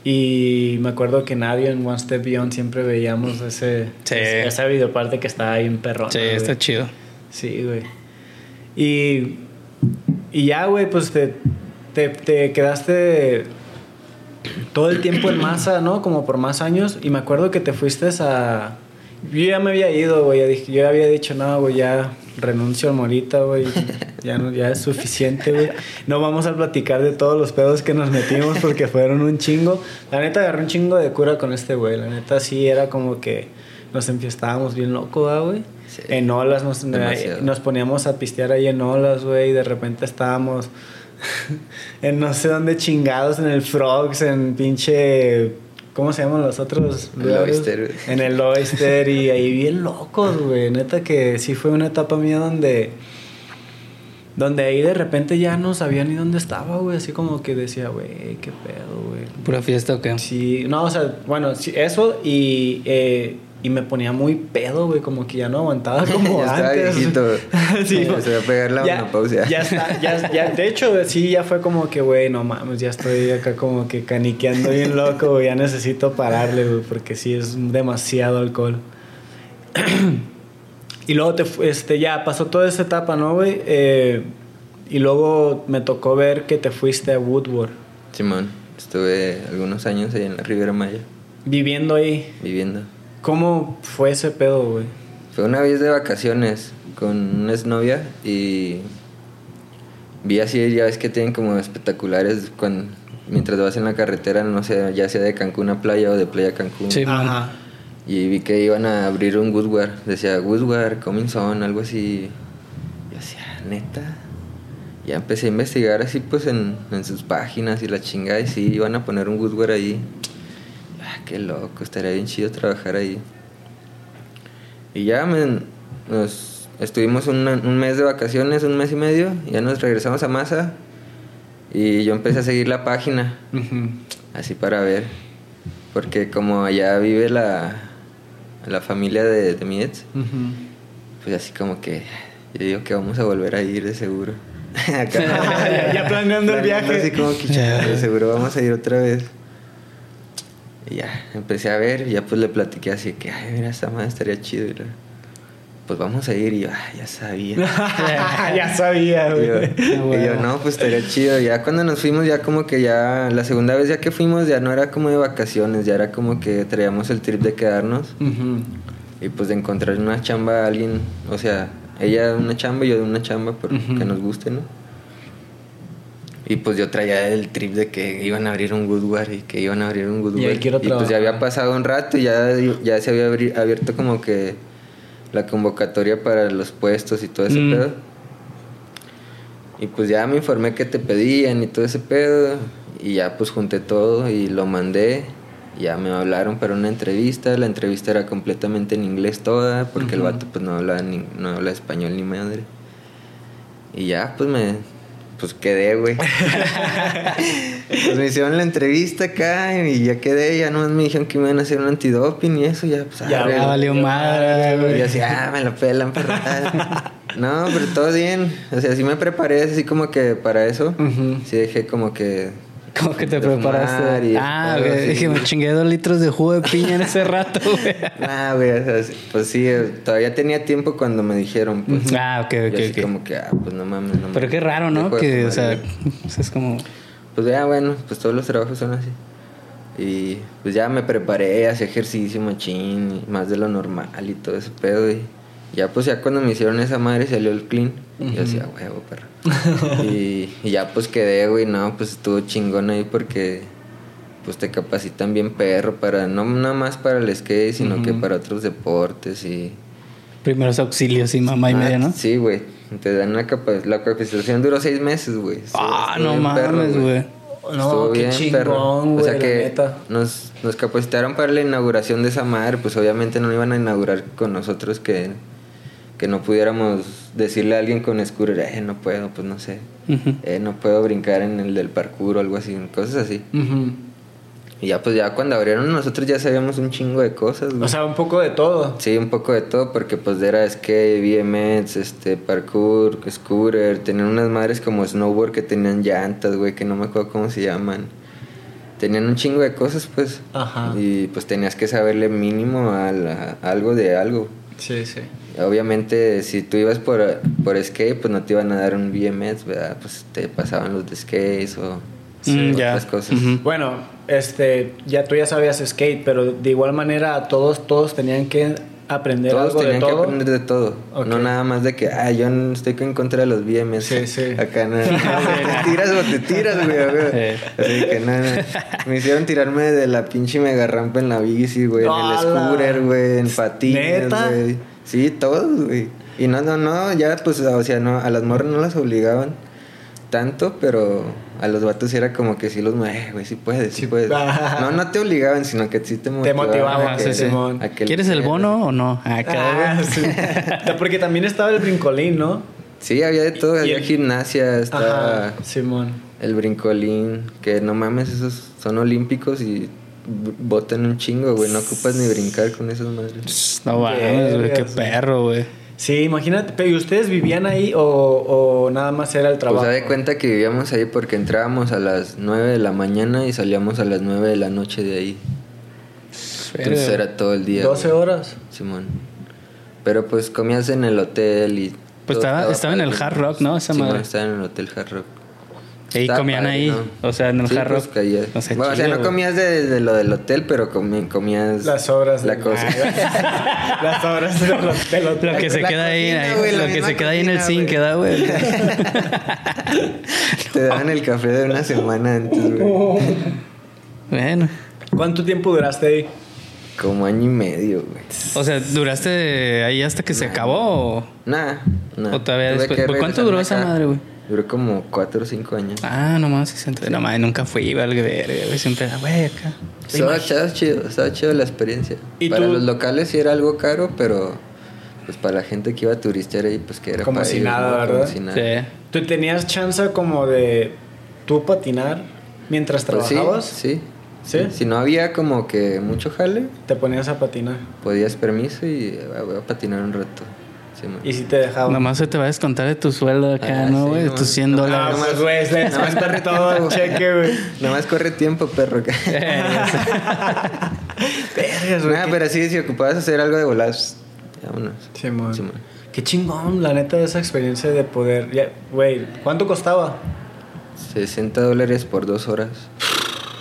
Y me acuerdo que nadie en One Step Beyond siempre veíamos ese, Sí. ese- esa videoparte que estaba ahí en perrón. Sí, está chido. Sí, güey. Y, y ya, güey, pues te, te, te quedaste todo el tiempo en masa, ¿no? Como por más años. Y me acuerdo que te fuiste a... Yo ya me había ido, güey. Yo ya había dicho, no, güey, ya renuncio a Morita, güey. Ya, no, ya es suficiente, güey. No vamos a platicar de todos los pedos que nos metimos porque fueron un chingo. La neta agarré un chingo de cura con este güey. La neta sí era como que nos enfiestábamos bien loco, ¿verdad, güey. Sí. En olas nos, Demasiado. nos poníamos a pistear ahí en olas, güey. Y de repente estábamos en no sé dónde chingados, en el Frogs, en pinche. ¿Cómo se llaman los otros El lugares? Oyster, güey. En el Oyster y ahí bien locos, güey. Neta que sí fue una etapa mía donde. Donde ahí de repente ya no sabía ni dónde estaba, güey. Así como que decía, güey, qué pedo, güey. ¿Pura fiesta o qué? Sí, no, o sea, bueno, sí, eso y, eh, y me ponía muy pedo, güey, como que ya no aguantaba como Ya antes. viejito. sí, Ya se va a pegar la menopausia. Ya está, ya, ya, de hecho, sí, ya fue como que, güey, no mames, ya estoy acá como que caniqueando bien loco, güey, ya necesito pararle, güey, porque sí es demasiado alcohol. y luego te, este, ya pasó toda esa etapa, ¿no, güey? Eh, y luego me tocó ver que te fuiste a Woodward, Simón, estuve algunos años ahí en la Riviera Maya, viviendo ahí. viviendo. ¿Cómo fue ese pedo, güey? Fue una vez de vacaciones con una exnovia y vi así, ya ves que tienen como espectaculares cuando, mientras vas en la carretera, no sé, ya sea de Cancún a playa o de playa a Cancún. Sí. Ajá. Y vi que iban a abrir un Goodware, decía Goodware, Coming Soon, algo así. Yo decía, neta. Ya empecé a investigar así pues en, en sus páginas y la chingada y sí, iban a poner un Goodware ahí. Qué loco, estaría bien chido trabajar ahí. Y ya me- nos estuvimos una- un mes de vacaciones, un mes y medio, y ya nos regresamos a Masa y yo empecé a seguir la página, así para ver, porque como allá vive la, la familia de, de mi ex, pues así como que yo digo que vamos a volver a ir de seguro. Acá, Ya- ya planeando el viaje. Así como que "Chale, de seguro vamos a ir otra vez. Y ya, empecé a ver y ya pues le platiqué así que, ay, mira, esta madre estaría chido. Y luego, pues vamos a ir y yo, "Ay, ya sabía. ya sabía, Y yo, güey. y yo, no, pues estaría chido. Ya cuando nos fuimos, ya como que ya, la segunda vez ya que fuimos, ya no era como de vacaciones, ya era como que traíamos el trip de quedarnos y pues de encontrar una chamba a alguien, o sea, ella una chamba y yo de una chamba, Ujú. que nos guste, ¿no? Y pues yo traía el trip de que iban a abrir un Goodware y que iban a abrir un Goodware. ahí quiero pues ya había pasado un rato y ya, ya se había abierto como que la convocatoria para los puestos y todo ese Mm. pedo. Y pues ya me informé que te pedían y todo ese pedo. Y ya pues junté todo y lo mandé. Ya me hablaron para una entrevista. La entrevista era completamente en inglés toda. Porque el vato pues no habla, ni, no habla español ni madre. Y ya pues me... Pues quedé, güey. pues me hicieron la entrevista acá y ya quedé. Ya nomás me dijeron que me iban a hacer un antidoping y eso. Ya pues... Ya, arre. Valió madre, Y yo güey. así, ah, me la pelan, perro. No, pero todo bien. O sea, sí me preparé así como que para eso. Ujú. Sí dejé como que... ¿Cómo que te preparaste? y Ah, güey. Dije, me chingué dos litros de jugo de piña en ese rato, güey. Ah, güey, o sea, pues sí, eh, todavía tenía tiempo cuando me dijeron, pues. Ah, ok, yo ok, así ok. como que, ah, pues no mames, no Pero mames. qué raro, ¿no? Que, o sea, güey. es como... Pues ya, bueno, pues todos los trabajos son así. Y pues ya me preparé, hacía ejercicio machín, más de lo normal y todo ese pedo. Y ya pues ya cuando me hicieron esa madre salió el clean. Y yo decía, huevo, perro. y, y ya pues quedé, güey, no, pues estuvo chingón ahí porque pues te capacitan bien perro para, no nada más para el skate, sino que para otros deportes y... Primeros auxilios y mamá y Ah, media, ¿no? Sí, güey. Te dan una capa... La capacitación duró seis meses, güey. Ah, estuvo no mames, güey. No, Estuvo qué bien, chingón, perro. güey, O sea la que neta. nos, nos capacitaron para la inauguración de esa madre, pues obviamente no iban a inaugurar con nosotros que, que no pudiéramos decirle a alguien con scooter, eh, no puedo, pues no sé, eh, no puedo brincar en el del parkour o algo así, cosas así. Y ya pues ya cuando abrieron nosotros ya sabíamos un chingo de cosas, güey. O sea, un poco de todo. Sí, un poco de todo, porque pues era skate, BMX, este, parkour, scooter, tenían unas madres como snowboard que tenían llantas, güey, que no me acuerdo cómo se llaman. Tenían un chingo de cosas, pues. Ajá. Y pues tenías que saberle mínimo a, la- a algo de algo. Sí, sí. Obviamente, si tú ibas por, por skate, pues no te iban a dar un BMX, ¿verdad? Pues te pasaban los de skate o Mm, ya. otras cosas. Bueno, este, ya tú ya sabías skate, pero de igual manera todos, todos tenían que aprender Todos algo de tenían que todo. aprender de todo. No nada más de que, ah, yo estoy en contra de los BMS. Sí, sí. Acá no. te tiras o te tiras, güey. güey. Eh. Así que no, no. Me hicieron tirarme de la pinche mega rampa en la bici, güey. En el scooter, güey. En patines, ¿Neta? güey. Sí, todos, güey. Y no, no, no. Ya, pues, o sea, no. A las morras no las obligaban tanto, pero a los vatos era como que sí los, eh, güey, sí puedes, sí, puedes. No, no te obligaban, sino que sí te motivaban. motivaban, a sí, Simón. a que ¿Quieres el bono o no? Acá, Ah, güey. sí. Porque también estaba el brincolín, ¿no? Sí, había de todo, había el- gimnasia, estaba Ajá, Simón. el brincolín, que no mames, esos son olímpicos y botan un chingo, güey, no ocupas ni brincar con esas madres. No mames, güey, qué perro, güey. Sí, imagínate, pero ¿y ustedes vivían ahí o, o nada más era el Pues trabajo? se de cuenta que vivíamos ahí porque entrábamos a las 9 de la mañana y salíamos a las 9 de la noche de ahí. Entonces era todo el día. 12 güey, horas. Simón. Pero pues comías en el hotel y... Pues estaba- estaba en el. Hard Rock, ¿no? Esa Simón, madre. estaba en el hotel Hard Rock. Y comían padre, ahí, ¿no? o sea, en el Sí, pues. O sea, Bueno, o sea, no comías de, de lo del hotel, pero comi- comías Las horas. la de- cosa. Las horas de los, de los- Lo que se La queda ahí, cocina, ahí, güey, la lo que se queda ahí en el zinc, güey. queda, güey. Te daban el café de una semana antes, güey. bueno. ¿Cuánto tiempo duraste ahí? Como año y medio, güey. O sea, ¿duraste ahí hasta que se acabó o...? Nada, nada. O todavía después. que ¿Por cuánto duró esa madre, güey? Duró como cuatro o cinco años. Ah, no mames, sí se entró. No mames, nunca fui, valga verga. Siempre era, güey, acá. Estaba chido, chido, estaba chido la experiencia. ¿Y para tú? los locales sí era algo caro, pero pues para la gente que iba a turistear ahí, pues que era Como para si ellos, nada, ¿no? ¿verdad? Como si nada. Sí. ¿Tú tenías chance como de tú patinar mientras Pues sí, trabajabas? sí, ¿Sí? Si no había como que mucho jale, Te ponías a patinar. podías permiso y voy a patinar un rato. Sí, man. Y si te dejaban. Nomás se te va a descontar de tu sueldo acá, Ah, ¿no, sí, güey? nomás- Tus 100 Ah, dólares. pues, güey, se les Nada más cuenta todo el cheque, güey. Nomás corre tiempo, perro. Vergas, güey. Pero sí, si ocupabas hacer algo de volar, vámonos. Simón. Simón. Qué chingón, la neta, esa experiencia de poder. ya- Güey, ¿cuánto costaba? 60 dólares por dos horas.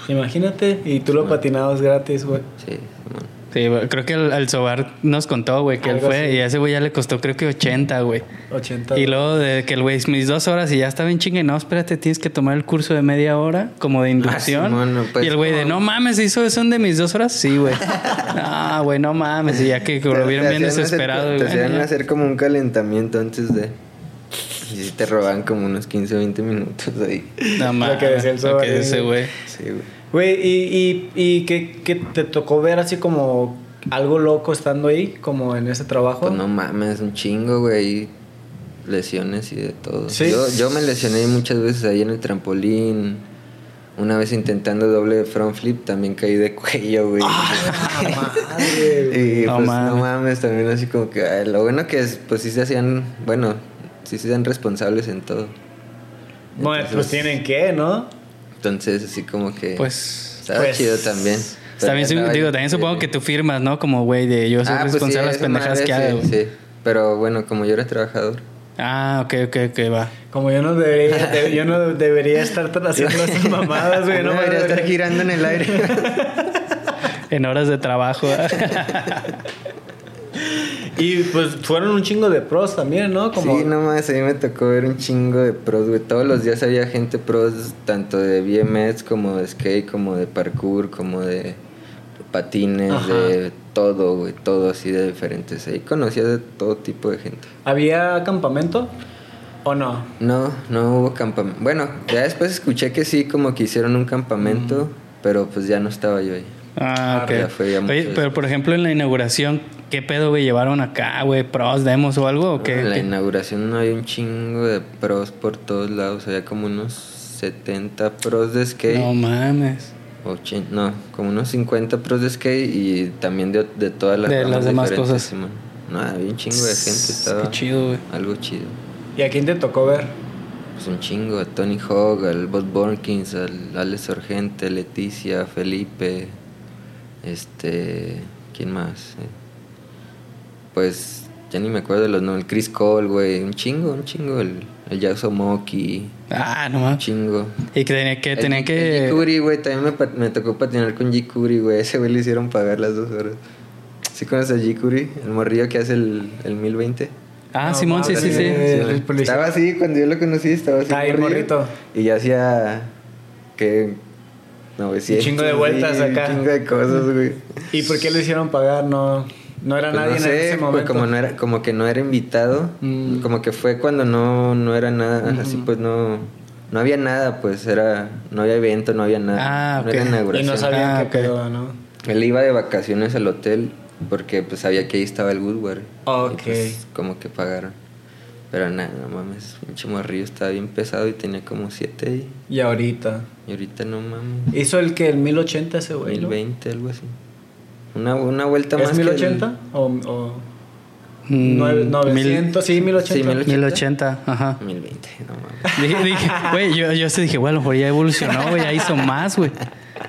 Imagínate, y tú lo patinabas gratis, güey. Sí, Simón. Sí, creo que el, el Sobar nos contó, güey, que él fue así. y a ese güey ya le costó creo que 80, güey. 80. Y luego de que el güey, mis dos horas y ya estaba bien chingue, no, espérate, tienes que tomar el curso de media hora, como de inducción. Simón, no, pues, y el güey de, no. mames, ¿hizo eso de mis dos horas? Sí, güey. no, güey, no mames. Y ya que lo vieron Te bien hacer- desesperado. Te güey, hacían ya. hacer como un calentamiento antes de. Y sí te robaban como unos 15 o 20 minutos ahí. No mames. que decía el lo Sobar, que dice, eh. güey. Sí, güey. Güey, ¿y, y, y qué, qué te tocó ver así como algo loco estando ahí, como en ese trabajo? Pues no mames, un chingo, güey. Lesiones y de todo. Sí. Yo, yo me lesioné muchas veces ahí en el trampolín. Una vez intentando doble front flip, también caí de cuello, güey. Ah, madre, y No pues mames. no mames, también así como que. ay, lo bueno que es, pues sí se hacían. Bueno, sí se hacían responsables en todo. Bueno, pues tienen que, ¿no? Entonces, así como que. Pues. Estaba pues, chido también. También, Pero sí, andaba digo, también supongo que tú firmas, ¿no? Como, güey, de yo soy Ah, pues responsable de sí, las pendejadas que haga, sí, sí. Pero bueno, como yo era trabajador. Ah, ok, ok, ok, va. Como yo no debería, de- yo no debería estar haciendo esas mamadas, güey. no No debería estar girando en el aire. En horas de trabajo. Y pues fueron un chingo de pros también, ¿no? Como Sí, nomás a mí me tocó ver un chingo de pros, güey. Todos los días había gente pros, tanto de BMX como de skate, como de parkour, como de patines, Ajá. de todo, güey, todo así de diferentes. Ahí conocía de todo tipo de gente. ¿Había campamento o no? No, no hubo campamento. Bueno, ya después escuché que sí, como que hicieron un campamento, pero pues ya no estaba yo ahí. Ah, ok. ya fue ya mucho Oye, después. pero por ejemplo en la inauguración, ¿qué pedo, güey? ¿Llevaron acá, güey, pros, demos o algo? ¿O qué? en la qué? inauguración no había un chingo de pros por todos lados. Había como unos 70 pros de skate. No mames. 80, no, como unos 50 pros de skate y también de, de todas las, De las demás cosas. No, había un chingo de gente. Estaba Qué chido, güey. algo chido. ¿Y a quién te tocó ver? Pues un chingo, a Tony Hawk, al Bob Borkins, al Alex Sorgente, Leticia, Felipe, este, ¿quién más? Eh, Pues ya ni me acuerdo de los nombres, el Chris Cole, güey, un chingo, un chingo, el, el Jackson Moki, Ah, no un chingo. Y que tenía que, tenía G- que... El G-Curi, güey, también me, me tocó patinar con G-Curi, güey, ese güey le hicieron pagar las dos horas. ¿Sí conoces a G-Curi? El morrillo que hace el, el 1020. Ah, No Simón, sí, sí, sí. Sí, estaba así cuando yo lo conocí, estaba así. Ah, el morrito. Y ya hacía que 900. Un chingo de vueltas acá. Un chingo de cosas, güey. ¿Y por qué lo hicieron pagar? No, no era Pues nadie no sé, en ese pues momento. como no era como que no era invitado, Mm. como que fue cuando no no era nada, Ujú. así pues no no había nada, pues era no había evento, no había nada. Ah, no era ok. y inauguración. no sabían Ah, qué ok. pedo, ¿no? Él iba de vacaciones al hotel porque pues sabía que ahí estaba el Woodward. Ok. Y, pues, como que pagaron. Pero nada, no mames, pinche morrillo estaba bien pesado y tenía como siete ahí. Y ahorita. Y ahorita no mames. ¿Hizo el que el 1080 ese güey? ¿no? 1020, algo así. Una, una vuelta más. ¿Es que el- 1080? ¿O, o Mm, nueve- mil- 900? Sí, 1080. Sí, 1080. 1080, ajá. 1020, no mames. Dije, dije, güey, yo, yo sí dije, güey, a lo mejor ya evolucionó, güey, ya hizo más, güey.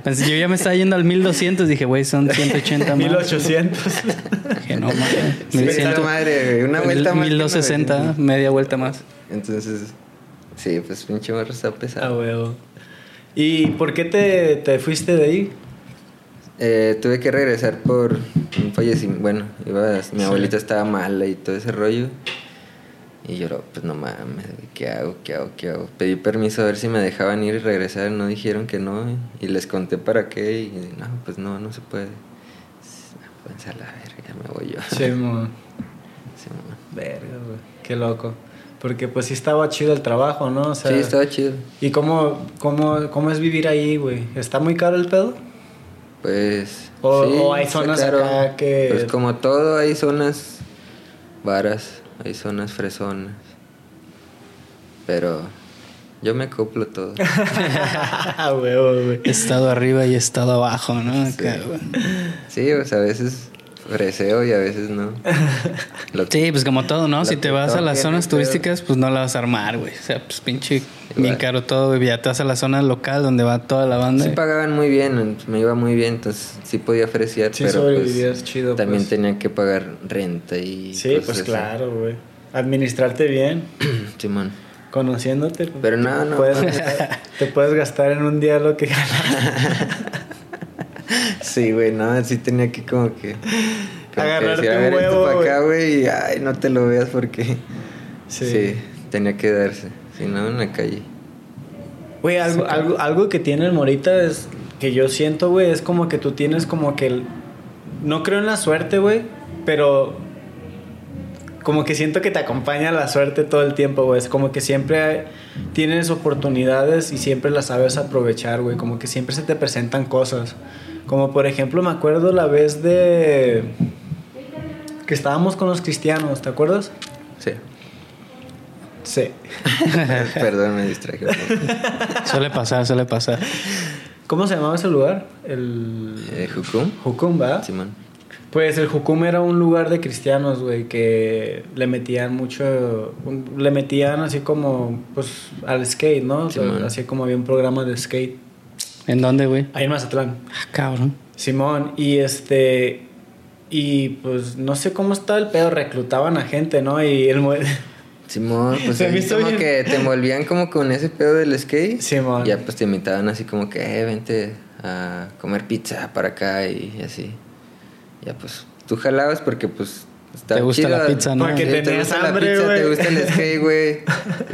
Pensé, yo ya me estaba yendo al 1200, dije, güey, son 180 más. 1800. Dije, no mames. Sí, 1100, esa madre, güey, una vuelta más. que 1260, 900. media vuelta más. Entonces, sí, pues pinche morro está Ah, pesado. huevo. ¿Y por qué te, te fuiste de ahí? Eh, tuve que regresar por un fallecimiento. Bueno, iba, mi abuelita estaba mala y todo ese rollo. Y yo, pues no mames, ¿qué hago? ¿Qué hago? ¿Qué hago? Pedí permiso a ver si me dejaban ir y regresar. No dijeron que no. Y les conté para qué. Y no, pues no, no se puede. Pues a la verga, ya me voy yo. Sí, mo. Sí, mamá. Verga, güey. Qué loco. Porque pues sí estaba chido el trabajo, ¿no? O sea, sí, estaba chido. ¿Y cómo, cómo, cómo es vivir ahí, güey? ¿Está muy caro el pedo? Pues. O- sí, o hay zonas caro. acá que- Pues como todo, hay zonas varas, hay zonas fresonas. Pero yo me acoplo todo. Huevo, güey. He estado arriba y he estado abajo, ¿no? Sí. Sí, o sea, a veces freseo y a veces no. Lo que- Sí, pues como todo, ¿no? Si que te vas a las zonas turísticas, pues no la vas a armar, güey. O sea, pues pinche bien caro todo, güey. Ya te vas a la zona local donde va toda la banda. Sí pagaban muy bien, me iba muy bien, entonces sí podía Sí pero pues, chido, también pues. tenía que pagar renta y Sí, cosas pues claro, güey. Administrarte bien, Simón. conociéndote. pues, Pero no, no. puedes gastar- te puedes gastar en un día lo que ganas. Sí, güey, no, sí tenía que como que... como que Agarrarte decir, un ver, esto huevo, para güey". acá, güey, y ay, no te lo veas porque... Sí. Sí. tenía que darse, si no, en la calle. Güey, algo, algo, algo que tiene el Morita es que yo siento, güey, es como que tú tienes como que el... No creo en la suerte, güey, pero como que siento que te acompaña la suerte todo el tiempo, güey. Es como que siempre tienes oportunidades y siempre las sabes aprovechar, güey. Como que siempre se te presentan cosas. Como por ejemplo, me acuerdo la vez de... Que estábamos con los cristianos, ¿te acuerdas? Sí. Sí. Perdón, me distraje. un poco. Suele pasar, suele pasar. ¿Cómo se llamaba ese lugar? El... Eh, ¿Jucum? Jucum, ¿verdad? Simón. Pues el Jucum era un lugar de cristianos, güey, que le metían mucho, le metían así como, pues, al skate, ¿no? O sea, Simón. así como había un programa de skate. ¿En dónde, güey? Ahí en Mazatlán. Ah, cabrón. Simón, y este, y pues no sé cómo estaba el pedo, reclutaban a gente, ¿no? Y el... Simón, pues Se me como bien. que te envolvían como con ese pedo del skate. Simón. Ya pues te invitaban así como que, eh, vente a comer pizza para acá y así. Ya pues tú jalabas porque pues está Te gusta chido. la pizza, ¿no? Porque Sí, te tenías gusta hambre, la pizza, güey. te gusta el skate, güey.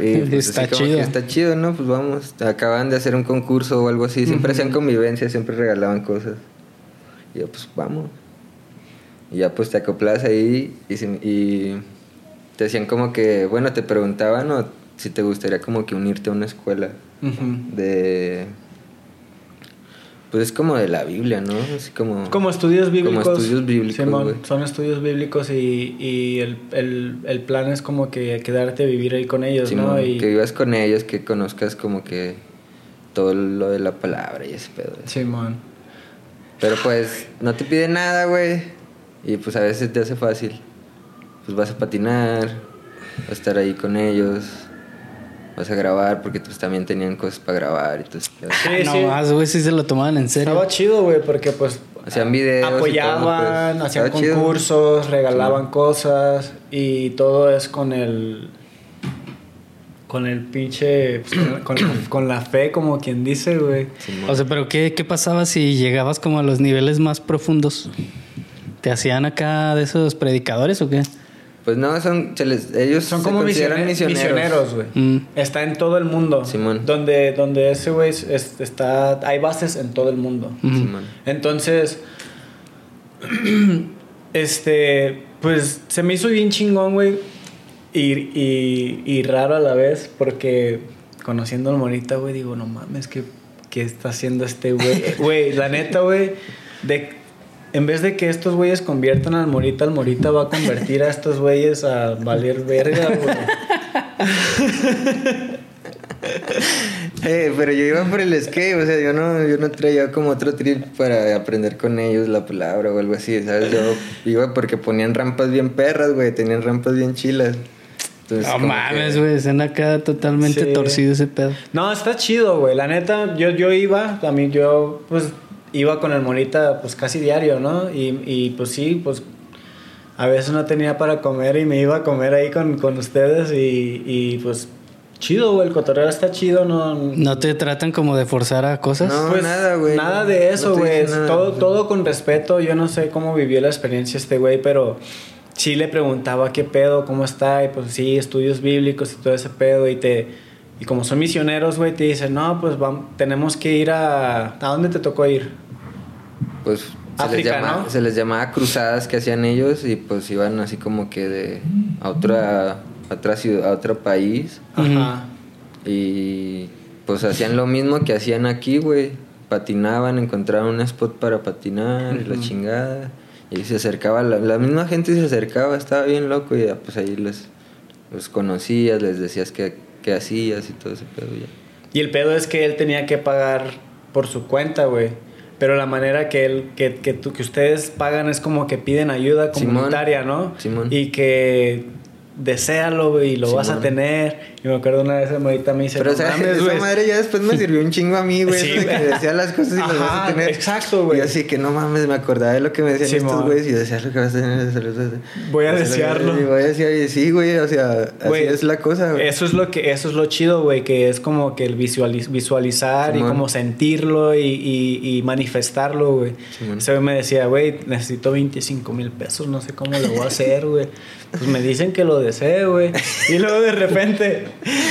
Y pues, Está así como que chido. está chido, ¿no? Pues vamos. Acaban de hacer un concurso o algo así. Siempre hacían convivencia, siempre regalaban cosas. Y yo, pues vamos. Y ya pues te acoplas ahí y, y te decían como que, bueno, te preguntaban o si te gustaría como que unirte a una escuela de... Pues es como de la Biblia, ¿no? Así como... Como estudios bíblicos. Como estudios bíblicos, Simón, son estudios bíblicos y, y el, el, el plan es como que quedarte a vivir ahí con ellos, Simón, ¿no? Y, Que vivas con ellos, que conozcas como que todo lo de la palabra y ese pedo. Simón. Pero pues no te piden nada, güey. Y pues a veces te hace fácil. Pues vas a patinar, vas a estar ahí con ellos, vas a grabar porque pues también tenían cosas para grabar y pedo. Sí, no sí. más, güey, sí se lo tomaban en serio. Estaba chido, güey, porque pues Hacían videos. todo, apoyaban, pues. hacían chido. concursos, regalaban cosas y todo es con el con el pinche pues, con, con- con la fe como quien dice, güey. O sea, pero ¿qué, ¿qué pasaba si llegabas como a los niveles más profundos? ¿Te hacían acá de esos predicadores o qué? Pues no, son, se les- ellos Son se como consideran misione- misioneros, güey. Mm. Está en todo el mundo. Simón. Donde, donde ese güey es- es- está. Hay bases en todo el mundo. Simón. Entonces. este. Pues se me hizo bien chingón, güey. Y, y, y raro a la vez. Porque conociendo al Morita, güey, digo, no mames, ¿qué, qué está haciendo este güey? Güey, la neta, güey. De, en vez de que estos güeyes conviertan al Morita, al Morita va a convertir a estos güeyes a valer verga, güey. Eh, pero yo iba por el skate, o sea, yo no, yo no traía como otro trip para aprender con ellos la palabra o algo así, ¿sabes? Yo iba porque ponían rampas bien perras, güey, tenían rampas bien chilas. Entonces, No mames, que- güey, están acá totalmente Sí. torcido ese pedo. No, está chido, güey. La neta, yo, yo iba, también yo, pues, iba con el Morita, pues, casi diario, ¿no? Y, y pues, sí, pues, a veces no tenía para comer y me iba a comer ahí con, con ustedes y, y, pues, chido, güey. El cotorreo está chido, no... ¿No te tratan como de forzar a cosas? No, Pues, nada, güey. Nada de eso, No güey. nada. todo, todo con respeto. Yo no sé cómo vivió la experiencia este güey, pero sí le preguntaba qué pedo, cómo está, y pues sí, estudios bíblicos y todo ese pedo, y te... Y como son misioneros, güey, te dicen, no, pues vamos, tenemos que ir a... ¿A dónde te tocó ir? Pues se, les África, llama- ¿no? se les llamaba cruzadas que hacían ellos y pues iban así como que de a otra, a otra ciudad, a otro país Ajá. y pues hacían lo mismo que hacían aquí, güey. Patinaban, encontraban un spot para patinar y la chingada. Y se acercaba, la, la misma gente se acercaba, estaba bien loco y ya, pues ahí les, los conocías, les decías qué, qué hacías y todo ese pedo ya. Y el pedo es que él tenía que pagar por su cuenta, güey. Pero la manera que él, que, que, tú- que ustedes pagan es como que piden ayuda Simón. comunitaria, ¿no? Simón. Y que deséalo, y lo vas a tener. Y me acuerdo una vez, ahorita me dice, Pero, no o sea, mames, esa madre ya después me sirvió un chingo a mí, güey. Sí, de que decía las cosas y las vas a Ajá, tener. exacto, güey. Y así que no mames, me acordaba de lo que me decían Sí, estos güeyes y decía lo que vas a tener. Voy a desearlo. Y voy a desear, y sí, güey, o sea, así Güey, es la cosa, güey. Eso es lo que eso es lo chido, güey, que es como que el visualiz- visualizar y como sentirlo y, y- y manifestarlo, güey. Ese güey me decía, güey, necesito 25 mil pesos, no sé cómo lo voy a hacer, güey. Pues me dicen que lo desee, güey. Y luego de repente,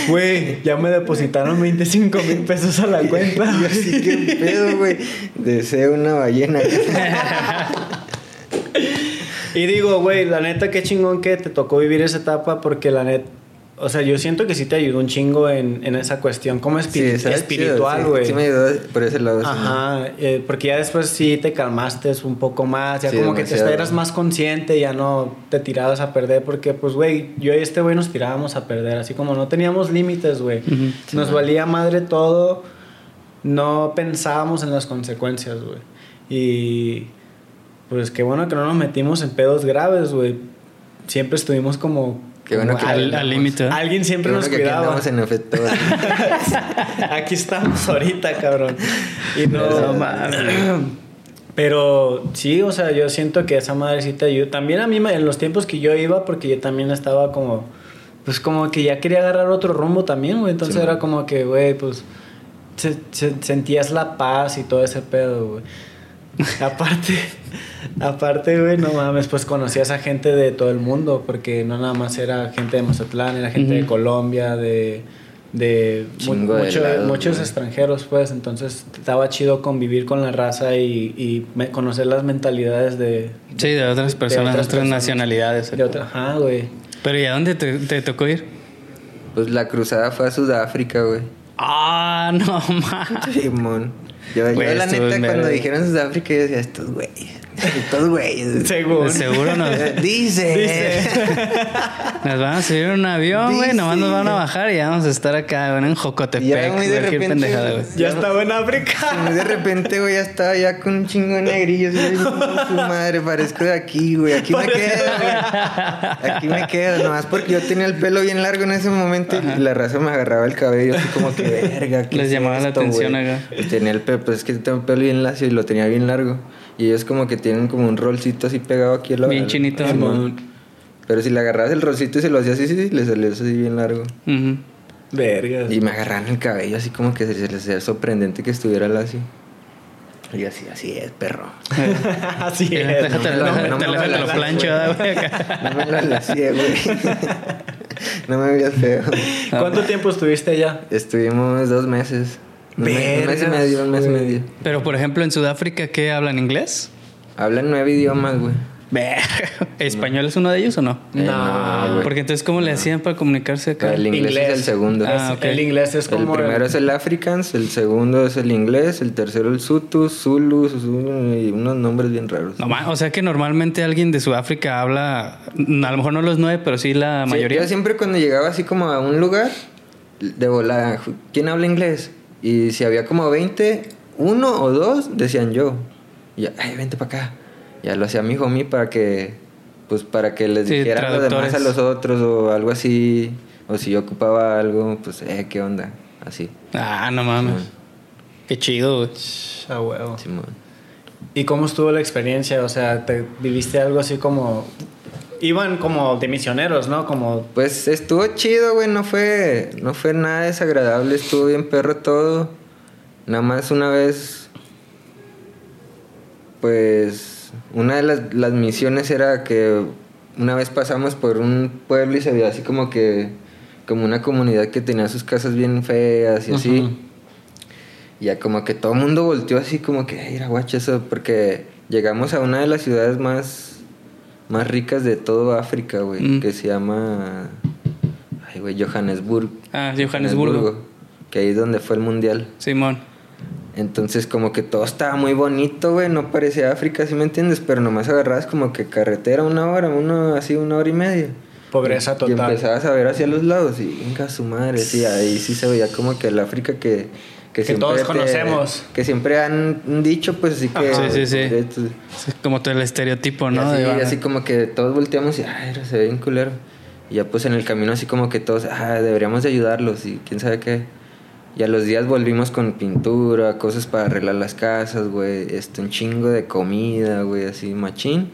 güey, ya me depositaron 25 mil pesos a la cuenta. Y así que pedo, güey. Deseo una ballena. Y digo, güey, la neta, qué chingón que te tocó vivir esa etapa porque la neta, o sea, yo siento que sí te ayudó un chingo en, en esa cuestión como espiritual, güey. Sí, sí me ayudó por ese lado. sí, Ajá, eh, porque ya después sí te calmaste un poco más, ya Sí, como que te eras más consciente, ya no te tirabas a perder, porque pues, güey, yo y este güey nos tirábamos a perder, así como no teníamos límites, güey. Nos valía madre todo, no pensábamos en las consecuencias, güey. Y pues qué bueno que no nos metimos en pedos graves, güey. Siempre estuvimos como... Qué bueno como que Al, límite. Alguien siempre Qué nos bueno que aquí cuidaba. andamos en efecto. Aquí estamos ahorita, cabrón. Y no, No mames. Pero sí, o sea, yo siento que esa madre sí te ayuda. También a mí en los tiempos que yo iba, porque yo también estaba como, pues como que ya quería agarrar otro rumbo también, güey. Entonces Sí, era como que, güey, pues se- se- sentías la paz y todo ese pedo, güey. Aparte, aparte, güey, no mames, pues conocías a gente de todo el mundo, porque no nada más era gente de Mazatlán, era gente de. Colombia, de, de mu- Chingo de mucho- lados, muchos güey. extranjeros, pues. Entonces estaba chido convivir con la raza y, y me- conocer las mentalidades de, Sí, de otras personas, de otras personas. nacionalidades. de otra. Ajá, güey. Pero ¿y a dónde te, te tocó ir? Pues la cruzada fue a Sudáfrica, güey. Ah, no mames. Simón. Yo, la neta, cuando dijeron Sudáfrica, yo decía, estos güeyes. Estos güeyes. Según. Seguro nos, Dice. Dice. nos van a subir un avión, güey. Nomás nos van a bajar y vamos a estar acá, güey, en Jocotepec. Ya muy de cualquier repente, pendejada, güey. Ya estaba en África. Muy de repente, güey, ya estaba ya con un chingo de negrillos. Y su madre, parezco de aquí, güey. Aquí me quedo, güey. Aquí me quedo. Nomás porque yo tenía el pelo bien largo en ese momento y la raza me agarraba el cabello así como que, verga. ¿qué Les es llamaba la atención güey? acá. Y tenía el pelo, pues es que tengo el pelo bien lacio y lo tenía bien largo. Y ellos como que tienen como un rolcito así pegado aquí a la Bien chinito. Simón. Pero si le agarrabas el rolcito y se lo hacías así, sí, le salía así bien largo. Ujú. Verga. Y me agarraban el cabello así como que se les hacía sorprendente que estuviera lacio. Y así, así es, perro. Así Eh, es. Déjate, no me lo- no plancho, güey. No me lo lacié, güey. No me veías feo. ¿Cuánto tiempo estuviste allá? Estuvimos dos meses. Un mes, y medio, un mes y güey. medio. Pero, por ejemplo, en Sudáfrica, ¿qué hablan inglés? Hablan nueve idiomas, güey. ¿Español es uno de ellos o no? Eh, no, güey. Porque entonces, ¿cómo le hacían para comunicarse acá? El inglés, Inglés. es el segundo. Ah, ok. El inglés es El como. primero es el Afrikaans, el segundo es el inglés, el tercero el Sutu, Zulu, Zulu, y unos nombres bien raros. No, o sea que normalmente alguien de Sudáfrica habla, a lo mejor no los nueve, pero sí la Sí, mayoría. yo siempre cuando llegaba así como a un lugar, de volada, ¿quién habla inglés? Y si había como 20, uno o dos decían yo. Y ya, ay, vente para acá. Ya lo hacía mi homie para que, pues para que les Sí, dijera lo demás a los otros o algo así. O si yo ocupaba algo, pues, eh, ¿qué onda? Así. Ah, no mames. Qué chido, güey. Ah, huevo. ¿Y cómo estuvo la experiencia? O sea, ¿te viviste algo así como... Iban como de misioneros, ¿no? Como... Pues estuvo chido, güey, no fue, no fue nada desagradable, estuvo bien perro todo. Nada más una vez, pues, una de las, las misiones era que una vez pasamos por un pueblo y se veía así como que, como una comunidad que tenía sus casas bien feas y así. Y ya como que todo el mundo volteó así como que, ay, era guacho eso, porque llegamos a una de las ciudades más, más ricas de todo África, güey, Mm. que se llama, ay, güey, Johannesburg. Ah, Johannesburgo. Que ahí es donde fue el mundial. Simón. Entonces como que todo estaba muy bonito, güey, no parecía África, ¿sí me entiendes? Pero nomás agarrabas como que carretera una hora, uno así una hora y media. Pobreza Y total. empezabas a ver hacia los lados y venga su madre, sí, ahí sí se veía como que el África que... Que, todos te- conocemos. Que siempre han dicho, pues así que... Ajá. Sí, sí, sí. Es como todo el estereotipo, y ¿no? así, De banda. así como que todos volteamos y, ay, se ve bien culero. Y ya pues en el camino así como que todos, ah, deberíamos de ayudarlos y quién sabe qué. Y a los días volvimos con pintura, cosas para arreglar las casas, güey, este, un chingo de comida, güey, así, machín.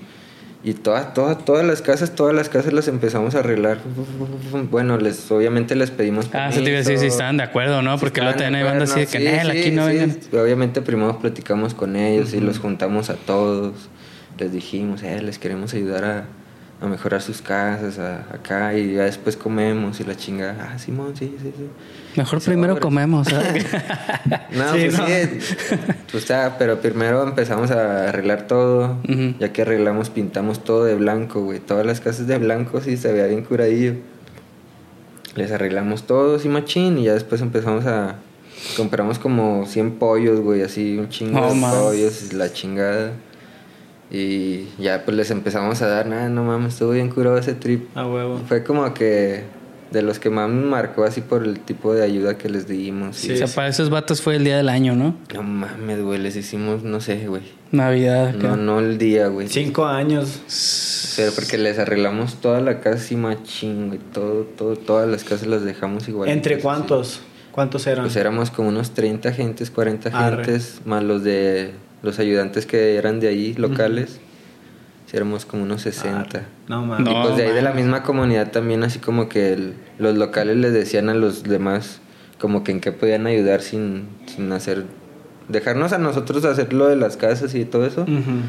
Y todas, todas, todas las casas, todas las casas las empezamos a arreglar. Bueno, les, obviamente les pedimos Ah, eso te iba a decir si estaban de acuerdo, ¿no? Porque luego también hay bandas así de que, sí, "Nel, sí, aquí no sí. vengan. Obviamente primero platicamos con ellos y los juntamos a todos. Les dijimos, eh, les queremos ayudar a, a mejorar sus casas, a- acá, y ya después comemos y la chingada. Ah, Simón, sí, sí, sí. Mejor primero comemos, ¿sabes? No, Sí, pues no. sí. Pues está, pero primero empezamos a arreglar todo. Ya que arreglamos, pintamos todo de blanco, güey. Todas las casas de blanco, sí, se veía bien curadillo. Les arreglamos todo, sí, machín. Y ya después empezamos a. Compramos como 100 pollos, güey, así, un chingo No de pollos, la chingada. Y ya pues les empezamos a dar, nada, no mames, estuvo bien curado ese trip. A huevo. Fue como que de los que más me marcó así por el tipo de ayuda que les dimos. y o sea, para esos vatos fue el día del año, ¿no? no mames, güey, les hicimos, no sé, güey. Navidad. No, no el día, güey. Cinco años. Pero porque les arreglamos toda la casa y machín, güey. Todo, todo, todas las casas las dejamos igual. ¿Entre cuántos? ¿Cuántos eran? Pues éramos como unos 30 gentes, 40 Arre. gentes, más los de los ayudantes que eran de ahí, locales. Sí, éramos como unos 60. No mames. No. y pues de ahí de la misma comunidad también, así como que el- los locales les decían a los demás como que en qué podían ayudar sin, sin hacer... Dejarnos a nosotros hacer lo de las casas y todo eso. Ujú.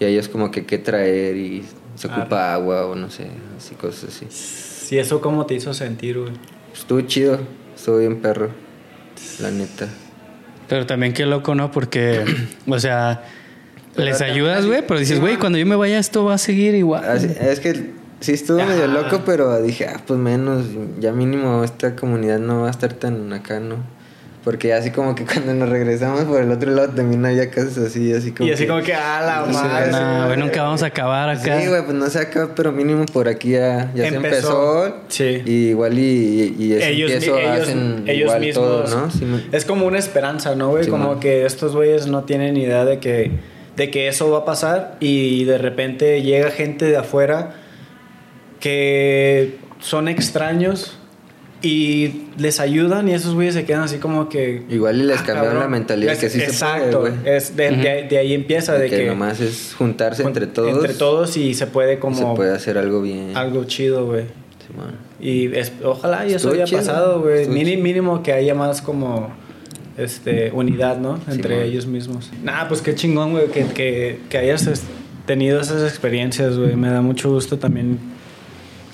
Y a ellos como que qué traer y se ocupa agua o no sé, así cosas así. ¿Y eso cómo te hizo sentir, güey? Estuvo chido. Estuvo bien perro. La neta. Pero también qué loco, ¿no? Porque, o sea, les ayudas, güey, pero dices, güey, cuando yo me vaya esto va a seguir igual. Así- es que sí estuvo medio loco, pero dije, ah, pues menos, ya mínimo esta comunidad no va a estar tan acá, ¿no? Porque así como que cuando nos regresamos por el otro lado también había casas así, así como Y así como que, ah, la Sí, madre. No, güey, nunca vamos a acabar acá. Sí, güey, pues no se acaba, pero mínimo por aquí ya, ya Empezó. se empezó. Sí. Y igual y, y, ellos, mi- empiezo ellos, hacen ellos igual mismos. todo, ¿no? Sí, Es como una esperanza, ¿no, güey? Sí, como man. que estos güeyes no tienen idea de que, de que eso va a pasar y de repente llega gente de afuera que son extraños y les ayudan y esos güeyes se quedan así como que... Igual y les "Ah, cambiaron cabrón". la mentalidad Es- que sí Exacto, se puede, güey. es de, de- de ahí empieza de que, que... nomás es juntarse entre todos. Entre todos y se puede como... se puede hacer algo bien. Algo chido, güey. Y es- ojalá y eso haya chido, pasado, güey. chido. Mínimo que haya más como este unidad, ¿no? Entre ellos mismos. Nah, pues qué chingón, güey, que, que, que hayas tenido esas experiencias, güey. Me da mucho gusto también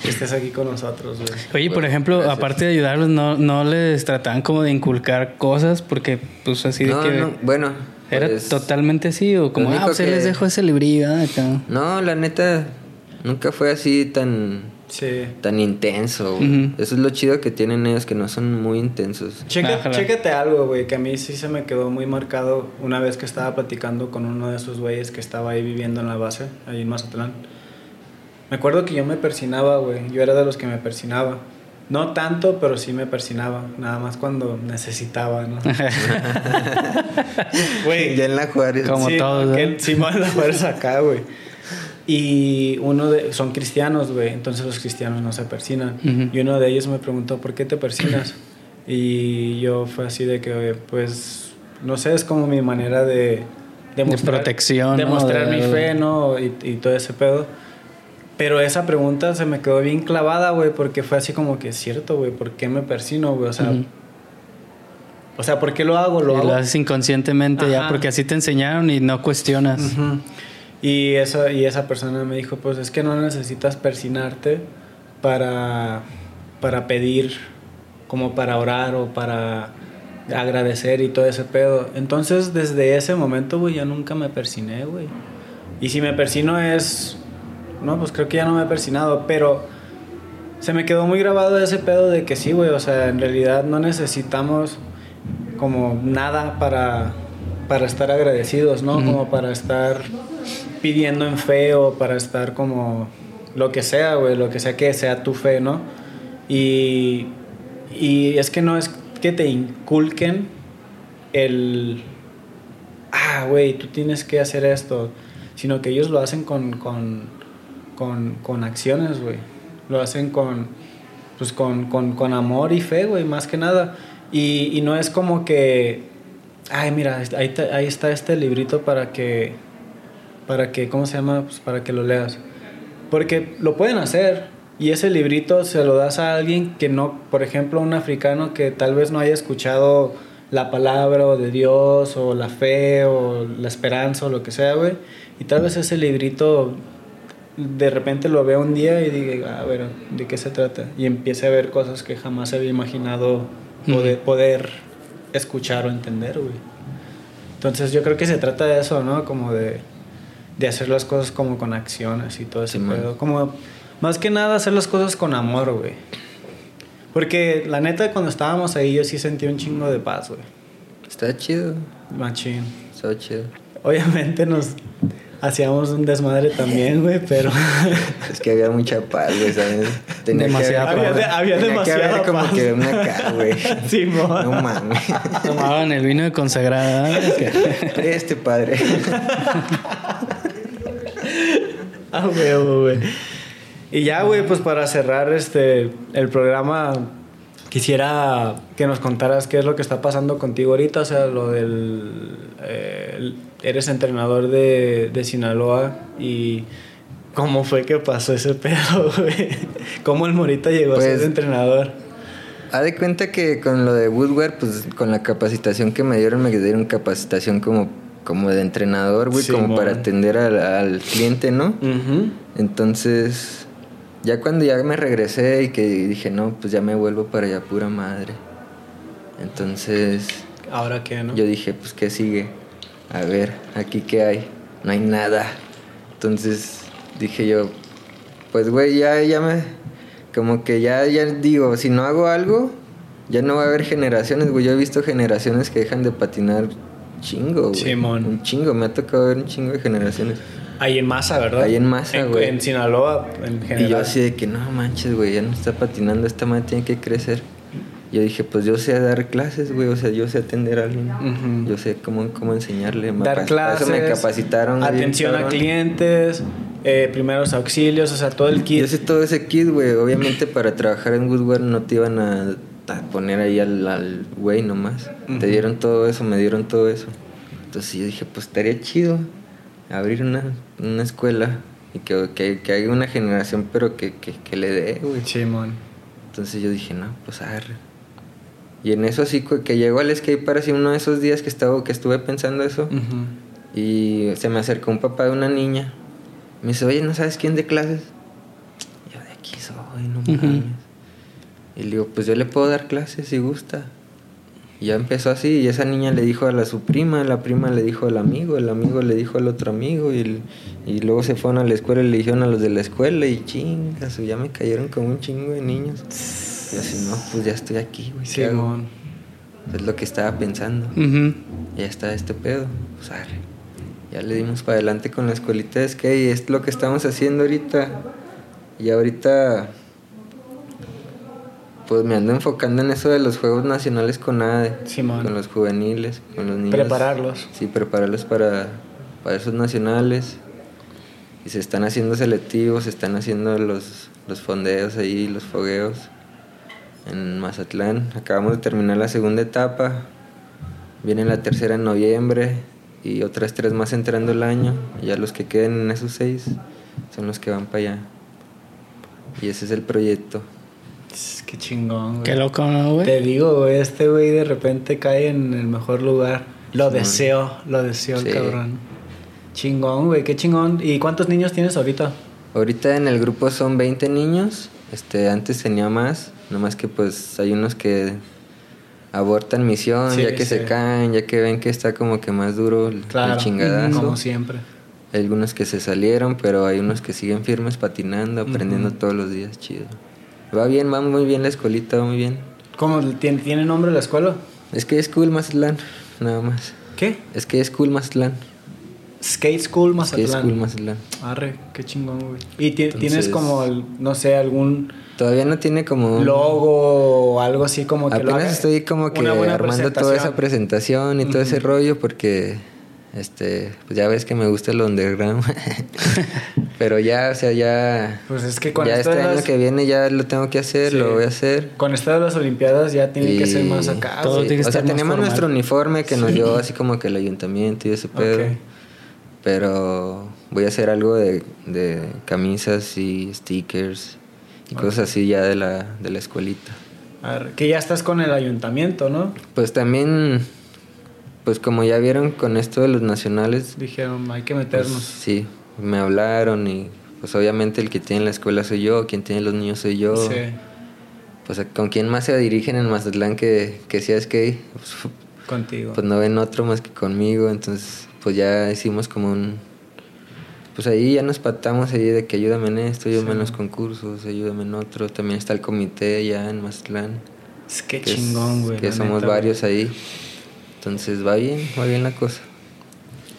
que estés aquí con nosotros, güey. Oye, por ejemplo, gracias. aparte de ayudarlos, no, no les trataban como de inculcar cosas porque, pues así de No, que. no, bueno. ¿Era pues, totalmente así o como, ah, pues que- les dejo ese librillo ah, acá? No, la neta, nunca fue así tan, Sí. tan intenso. güey. Ujú. Eso es lo chido que tienen ellos, que no son muy intensos. Checa- Ájala. chécate algo, güey, que a mí sí se me quedó muy marcado una vez que estaba platicando con uno de esos güeyes que estaba ahí viviendo en la base, ahí en Mazatlán. Me acuerdo que yo me persinaba, güey. Yo era de los que me persinaba. No tanto, pero sí me persinaba. Nada más cuando necesitaba, ¿no? Güey, Ya en la Juárez. Como sí, todos, ¿no? que Simón la fuerza acá, güey. Y uno de... Son cristianos, güey. Entonces los cristianos no se persinan. Ujú. Y uno de ellos me preguntó, ¿por qué te persinas? Y yo fue así de que, pues, no sé, es como mi manera de... De protección, De ¿no? mostrar De- mi fe, ¿no? Y, y todo ese pedo. Pero esa pregunta se me quedó bien clavada, güey, porque fue así como que es cierto, güey, ¿por qué me persino, güey? O sea, o sea, ¿por qué lo hago? Lo Y hago lo haces inconscientemente ya Ajá. porque así te enseñaron y no cuestionas. Ujú. Y, esa, y esa persona me dijo, pues es que no necesitas persinarte para, para pedir, como para orar o para agradecer y todo ese pedo. Entonces, desde ese momento, güey, ya nunca me persiné, güey. Y si me persino es... No, pues creo que ya no me he persinado, pero se me quedó muy grabado ese pedo de que sí, güey, o sea, en realidad no necesitamos como nada para, para estar agradecidos, ¿no? Como para estar pidiendo en fe o para estar como lo que sea, güey, lo que sea que sea tu fe, ¿no? Y, y es que no es que te inculquen el, ah, güey, tú tienes que hacer esto, sino que ellos lo hacen con, con, con, con acciones, güey. Lo hacen con, pues con, con, con amor y fe, güey, más que nada. Y, y no es como que, ay, mira, ahí, ahí está este librito para que, para que, ¿cómo se llama? Pues para que lo leas. Porque lo pueden hacer. Y ese librito se lo das a alguien que no, por ejemplo, un africano que tal vez no haya escuchado la palabra o de Dios o la fe o la esperanza o lo que sea, güey. Y tal vez ese librito de repente lo vea un día y diga, a ver, ¿de qué se trata? Y empiece a ver cosas que jamás había imaginado poder, poder escuchar o entender, güey. Entonces yo creo que se trata de eso, ¿no? Como de, de hacer las cosas como con acciones y todo ese Simón. pedo. Como, más que nada hacer las cosas con amor, güey. Porque la neta cuando estábamos ahí yo sí sentí un chingo de paz, güey. Está chido. Machín. Está chido. Obviamente nos hacíamos un desmadre también, güey, pero... Es que había mucha paz, güey, ¿sabes? Tenía Demasiada que Había haber, de- había tenía demasiada que haber como paz. que una acá, güey. Simón. No mames. Tomaban el vino de consagrada. Este padre. Ah, huevo, güey. Y ya, güey, pues para cerrar este el programa, quisiera que nos contaras qué es lo que está pasando contigo ahorita, o sea, lo del... eh, eres entrenador de, de Sinaloa y cómo fue que pasó ese pedo, güey. ¿Cómo el Morita llegó a Pues, ser entrenador? Haz de cuenta que con lo de Woodward, pues con la capacitación que me dieron, me dieron capacitación como, como de entrenador, güey, como para atender al, al cliente, ¿no? Entonces, ya cuando ya me regresé y que dije, no, pues ya me vuelvo para allá, pura madre. Entonces ¿Ahora qué, no? yo dije, pues ¿qué sigue? A ver, aquí qué hay. No hay nada. Entonces dije yo, pues güey, ya, ya me... Como que ya, ya digo, si no hago algo, ya no va a haber generaciones, güey. Yo he visto generaciones que dejan de patinar chingo, güey. Simón. Un chingo, me ha tocado ver un chingo de generaciones. Ahí en masa, ¿verdad? Ahí en masa, güey. En, Sinaloa, en general. Y yo así de que no manches, güey, ya no está patinando, esta madre tiene que crecer. Yo dije, pues yo sé dar clases, güey, o sea, yo sé atender a alguien. Yo sé cómo, cómo enseñarle. Dar clases. Eso me capacitaron. Atención a clientes, eh, primeros auxilios, o sea, todo el kit. Yo sé todo ese kit, güey. Obviamente para trabajar en Woodward no te iban a poner ahí al güey nomás. Ujú. Te dieron todo eso, me dieron todo eso. Entonces yo dije, pues estaría chido abrir una, una escuela y que, que, que haya una generación, pero que, que, que le dé, güey. Entonces yo dije, no, pues arre. Y en eso sí, cu- que llegó al skate park así uno de esos días que, estaba, que estuve pensando eso. Y se me acercó un papá de una niña. Me dice, oye, ¿no sabes quién de clases? Yo de aquí soy, no mames. Y le digo, pues yo le puedo dar clases si gusta. Y ya empezó así, y esa niña le dijo a la su prima, la prima le dijo al amigo, el amigo le dijo al otro amigo, y, el- y luego se fueron a la escuela y le dijeron a los de la escuela, y chingas, ya me cayeron como un chingo de niños. Y así, no, pues ya estoy aquí, güey. ¿qué hago?". Simón. Es lo que estaba pensando. Ya está este pedo. Pues arre. Ya le dimos para adelante con la escuelita de skate y es lo que estamos haciendo ahorita. Y ahorita pues me ando enfocando en eso de los Juegos Nacionales con ADE. Simón. Con los juveniles, con los niños. Prepararlos. Sí, prepararlos para, para esos nacionales. Y se están haciendo selectivos, se están haciendo los, los fondeos ahí, los fogueos en Mazatlán. Acabamos de terminar la segunda etapa. Viene la tercera en noviembre y otras tres más entrando el año. Ya los que queden en esos seis son los que van para allá. Y ese es el proyecto. Tss, Qué chingón, güey. Qué loco, ¿no, Te güey? digo, güey, este güey de repente cae en el mejor lugar. Lo deseo, lo deseo el cabrón. Chingón, güey, qué chingón. ¿Y cuántos niños tienes ahorita? Ahorita en el grupo son 20 niños. Este, antes tenía más, nomás que pues hay unos que abortan misión, Sí, ya que sí. se caen, ya que ven que está como que más duro el, el Claro, chingadazo. como siempre. Hay algunos que se salieron, pero hay unos que siguen firmes patinando, aprendiendo todos los días, chido. Va bien, va muy bien la escuelita, va muy bien. ¿Cómo tiene, tiene nombre la escuela? Es que es cool Mazatlán, nada más. ¿Qué? Es que es cool Mazatlán. Skate School Mazatlán. es cool Mazatlán. Arre, qué chingón, güey. ¿Y Entonces- tienes como, el- no sé, algún Todavía no tiene como... logo o algo así como que lo Apenas haga? estoy como que armando toda esa presentación. y todo ese rollo porque este pues ya ves que me gusta el underground. Pero ya, o sea, ya Pues es que con ya este año las- que viene ya lo tengo que hacer, Sí. lo voy a hacer. Con esto de las Olimpiadas ya tiene que ser más acá. Todo tiene que o sea, estar más tenemos formal. nuestro uniforme que nos dio así como que el ayuntamiento y ese pedo. Pero voy a hacer algo de, de camisas y stickers y cosas así ya de la, de la escuelita. Que ya estás con el ayuntamiento, ¿no? Pues también, pues como ya vieron con esto de los nacionales, Dijeron, hay que pues, meternos. sí, me hablaron y pues obviamente el que tiene la escuela soy yo, quien tiene los niños soy yo. Sí. Pues con quién más se dirigen en Mazatlán que, que sea skate, pues, Contigo. pues no ven otro más que conmigo, entonces pues ya hicimos como un... Pues ahí ya nos patamos ahí de que ayúdame en esto, ayúdame en los concursos, ayúdame en otro. También está el comité ya en Mazatlán. Es que chingón, güey. Que somos neta, varios ahí. Entonces va bien, va bien la cosa.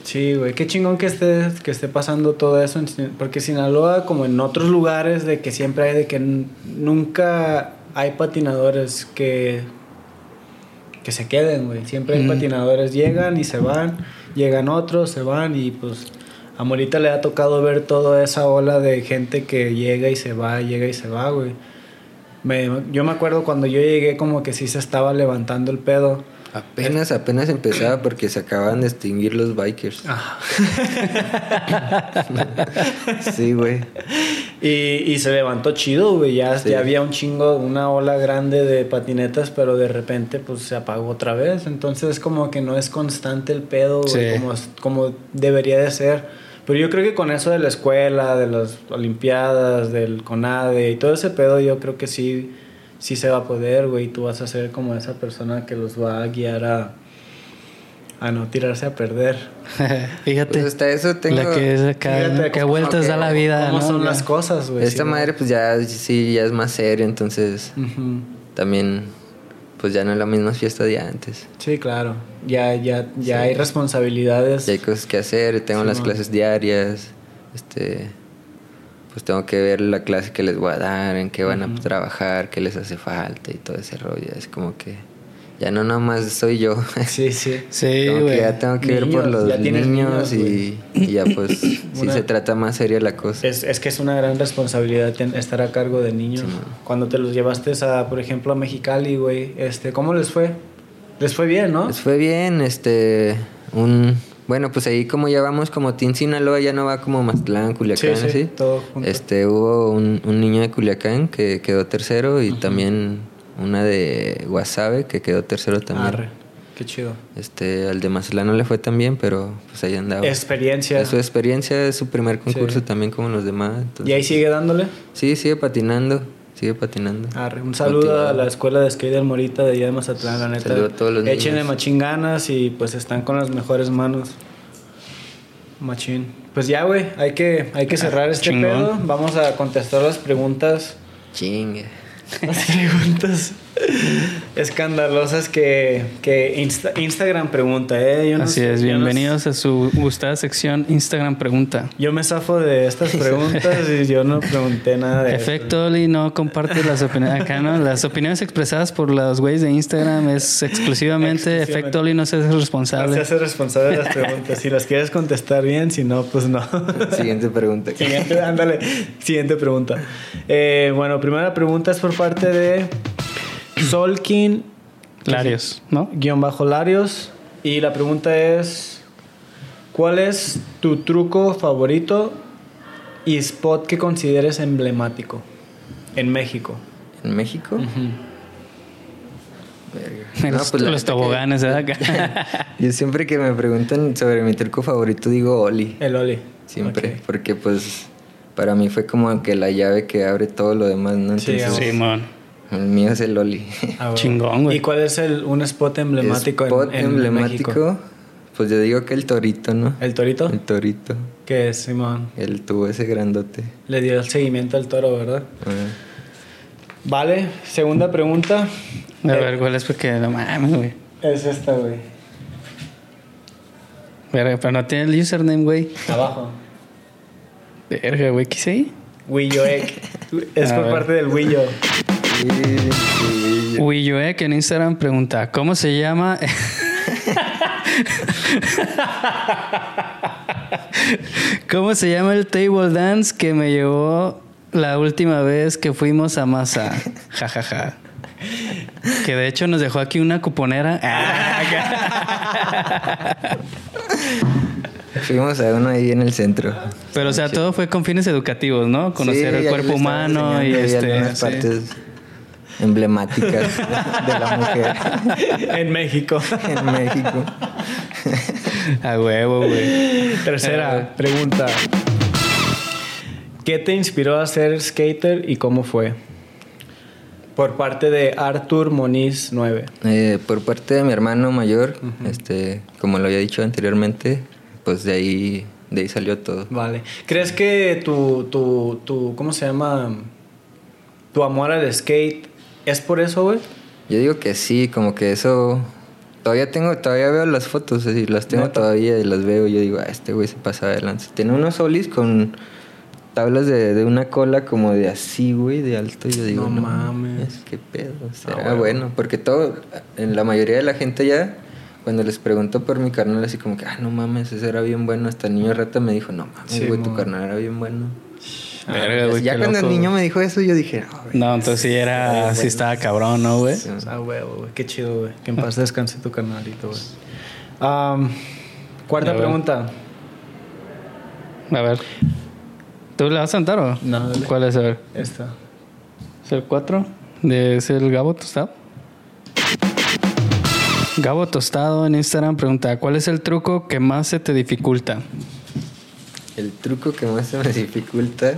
Sí, güey, qué chingón que esté, que esté pasando todo eso, en porque Sinaloa, como en otros lugares, de que siempre hay, de que nunca hay patinadores que, que se queden, güey. Siempre hay Mm. patinadores, llegan y se van, llegan otros, se van y pues a Morita le ha tocado ver toda esa ola de gente que llega y se va, llega y se va, güey. Me- yo me acuerdo cuando yo llegué como que sí se estaba levantando el pedo. Apenas, apenas empezaba porque se acaban de extinguir los bikers. Ah. Sí, güey. Y, y se levantó chido, güey. Ya, Sí. ya había un chingo, una ola grande de patinetas, pero de repente pues se apagó otra vez. Entonces como que no es constante el pedo, güey, Sí. como, como debería de ser. Pero yo creo que con eso de la escuela, de las olimpiadas, del CONADE y todo ese pedo, yo creo que sí, sí se va a poder, güey, y tú vas a ser como esa persona que los va a guiar a, a no tirarse a perder. Fíjate. Pues hasta eso tengo... La que es acá, Fíjate cómo- vueltas da la vida, ¿Cómo ¿no? son Ya. las cosas, güey? Esta Sí, madre pues ya sí, ya es más serio, entonces también pues ya no es la misma fiesta de antes. Sí, claro. Ya, ya, ya hay responsabilidades. Ya hay cosas que hacer, tengo Sí, las man. clases diarias, este pues tengo que ver la clase que les voy a dar, en qué van a trabajar, qué les hace falta y todo ese rollo. Es como que ya no nada más soy yo. Sí, sí. Sí, como que ya tengo que ver por Niños, los niños, niños, y, y ya pues sí Una- se trata más seria la cosa. Es, es que es una gran responsabilidad ten- estar a cargo de niños. Sí. Cuando te los llevaste a, por ejemplo, a Mexicali, güey, este, ¿cómo les fue? Les fue bien, ¿no? Les fue bien, este, un, bueno, pues ahí como ya vamos como Team Sinaloa, ya no va como Mazatlán, Culiacán, Sí, sí, así. todo junto. Este, hubo un, un niño de Culiacán que quedó tercero y también una de Guasave que quedó tercero también. Arre, qué chido. Este, al de Mazatlán no le fue tan bien, pero pues ahí andaba. Experiencia. Es su experiencia, es su primer concurso Sí. también como los demás. entonces- ¿Y ahí sigue dándole? Sí, sigue patinando, sigue patinando. Arre, un saludo Motivado. a la escuela de skate del Morita de allá de Mazatlán, la neta. Saludo a todos los Échenle niños. machín ganas y pues están con las mejores manos. Machín. Pues ya, güey, hay que, hay que cerrar este chingón. pedo. Vamos a contestar las preguntas. Chingue. Las preguntas escandalosas que, que Insta- Instagram pregunta, ¿eh? Yo no Así sé- es, no bienvenidos a su gustada sección Instagram Pregunta. Yo me zafo de estas preguntas y yo no pregunté nada de eso. Efecto Oli no comparte las opiniones acá, ¿no? Las opiniones expresadas por los güeyes de Instagram es exclusivamente, Exclusivamente. Efecto Oli no se hace No responsable. se hace responsable de las preguntas. Si las quieres contestar bien, si no, pues no. Siguiente pregunta. Siguiente, ándale. Siguiente pregunta. Eh, bueno, primera pregunta es por parte de Solkin Larios, ¿no? guion bajo Larios. Y la pregunta es: ¿Cuál es tu truco favorito y spot que consideres emblemático en México? ¿En México? Verga. los No, pues, los que- toboganes, ¿verdad? Acá. Yo siempre que me preguntan sobre mi truco favorito digo Oli. El Oli. Siempre. Porque pues para mí fue como que la llave que abre todo lo demás, ¿no? Sí, Entonces, Simón. El mío es el Oli. Ah, bueno. Chingón, güey. ¿Y cuál es el, un spot emblemático en- Spot en, emblemático. México? Pues yo digo que el torito, ¿no? ¿El torito? El torito. Que es, Simón. El tubo ese grandote. Le dio el seguimiento al toro, ¿verdad? Ah. Vale, segunda pregunta. A ver, ¿cuál es? Porque no mames, güey. Es esta, güey. Verga, Pero no tiene el username, güey. Abajo. Verga, güey, ¿qué hice ahí? Willoek. Es A por ver. parte del Willo. Sí, sí, Willoek en Instagram pregunta, ¿cómo se llama? ¿Cómo se llama el table dance que me llevó la última vez que fuimos a Masa? Ja, ja, ja. Que de hecho nos dejó aquí una cuponera. Fuimos a uno ahí en el centro. Pero o sea, todo fue con fines educativos, ¿no? Conocer Sí, el cuerpo humano y este... algunas sí. partes emblemáticas de la mujer en México. en México. A huevo, güey. Tercera pregunta. ¿Qué te inspiró a ser skater y cómo fue? Por parte de Arthur Moniz 9. Eh, por parte de mi hermano mayor, este, como lo había dicho anteriormente, pues de ahí, de ahí salió todo. Vale. ¿Crees que tu, tu, tu, ¿cómo se llama? Tu amor al skate es por eso, güey? Yo digo que sí, como que eso todavía tengo, todavía veo las fotos, así las tengo ¿Neta? todavía y las veo. Yo digo, ah, este güey se pasa adelante. Tiene unos solis con tablas de, de una cola como de así, güey, de alto. Yo digo, No no, mames. Es que pedo. Será huevo. bueno, porque todo, en la mayoría de la gente ya, cuando les pregunto por mi carnal, así como que, ah, no mames, ese era bien bueno. Hasta el niño rata me dijo, no mames, Sí, güey, tu carnal era bien bueno. Verga, güey, ya cuando loco, el niño güey. me dijo eso, yo dije, no, güey. No, entonces sí era... Sí estaba cabrón, ¿no, güey? Sí. Ah, huevo, güey. Qué chido, güey. Que en paz descanse tu canalito, güey. Cuarta pregunta. A ver. ¿Tú le vas a cantar o? No, dale. ¿Cuál es? A ver. Esta. ¿Es el 4? ¿De ¿Es el Gabo Tostado? Gabo Tostado en Instagram pregunta, ¿cuál es el truco que más se te dificulta? El truco que más se me dificulta,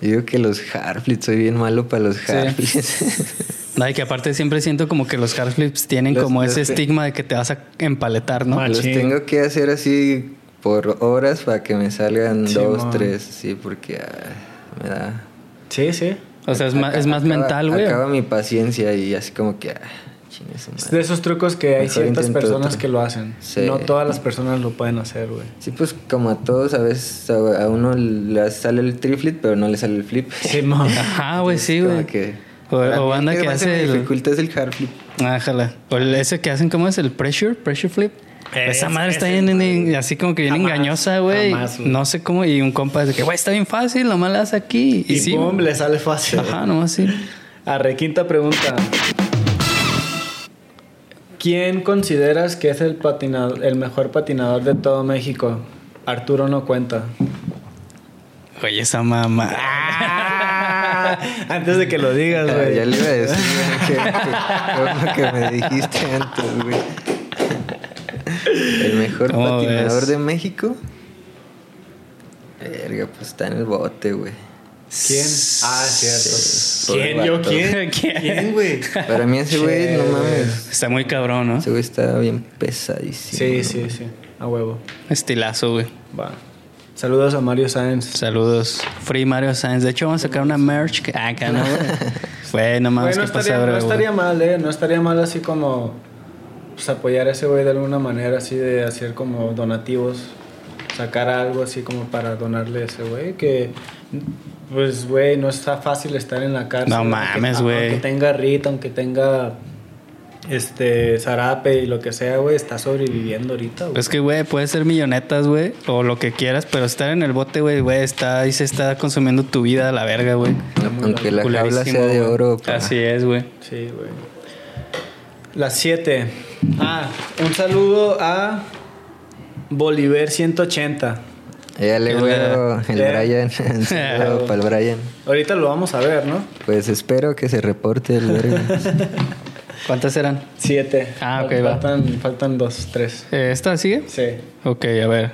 yo digo que los harflips, soy bien malo para los harflips. No, y que aparte siempre siento como que los hard flips tienen Los- como los ese estigma de que te vas a empaletar, ¿no? Mal. Los Machín. tengo que hacer así por horas para que me salgan Sí, dos, mon. tres, sí, porque ah, me da... Sí, sí. O sea, es, más, es más Acaba- mental, güey. Acaba mi paciencia y así como que... ah, Es de esos trucos que hay Mejor ciertas personas otro. que lo hacen. Sí. No todas las personas lo pueden hacer, güey. Sí, pues como a todos, a veces a, a uno le sale el triflip, pero no le sale el flip. Sí. Ajá, güey, sí, güey. que- O, o banda que se hace me el... dificulta es el hard flip. Ájala. O el- ese que hacen, ¿cómo es? El pressure, pressure flip. Eh, Esa madre está ese bien, es en- así como que bien Jamás, engañosa, güey. No sé cómo. Y un compa dice que, güey, está bien fácil, nomás le das aquí. Y, Y, sí. pum, le sale fácil. Ajá, nomás sí. Arre, quinta pregunta. ¿Quién consideras que es el patinador, el mejor patinador de todo México? Arturo no cuenta. Oye, esa mamá. Antes de que lo digas, Ah, güey. ya le iba a decir que, que, que, que me dijiste antes, güey. El mejor ¿Cómo patinador ves? de México. Verga, pues está en el bote, güey. ¿Quién? Ah, cierto. Pobre ¿Quién? ¿Yo quién? ¿Quién? ¿Quién, güey? Para mí ese güey, no mames. Está muy cabrón, ¿no? Ese güey está bien pesadísimo. Sí, ¿no? sí, sí. A huevo. Estilazo, güey. Va. Saludos a Mario Sáenz. Saludos. Free Mario Sainz. De hecho, vamos a sacar una merch. Que, ah, acá, ¿no? güey? Güey, no mames, Güey, no ¿qué estaría, no estaría mal, ¿eh? No estaría mal así como pues, apoyar a ese güey de alguna manera, así de hacer como donativos, sacar algo así como para donarle a ese güey, que pues, güey, no está fácil estar en la cárcel. No aunque- mames, güey. Aunque tenga rita, aunque tenga este zarape y lo que sea, güey, está sobreviviendo ahorita, güey. Es que, güey, puede ser millonetas, güey, o lo que quieras, pero estar en el bote, güey, güey, está ahí se está consumiendo tu vida a la verga, güey. Aunque la jaula sea de oro. pa. Así es, güey. Sí, güey. Las 7. Ah, un saludo a Bolívar 180. Ya le El- voy a el Eh. Brian. Para el Brian. Ahorita lo vamos a ver, ¿no? Pues espero que se reporte el verga. ¿Cuántas eran? 7. Ah, ok, va. faltan, Faltan dos, tres. Eh, ¿Esta sigue? Sí. Ok, a ver.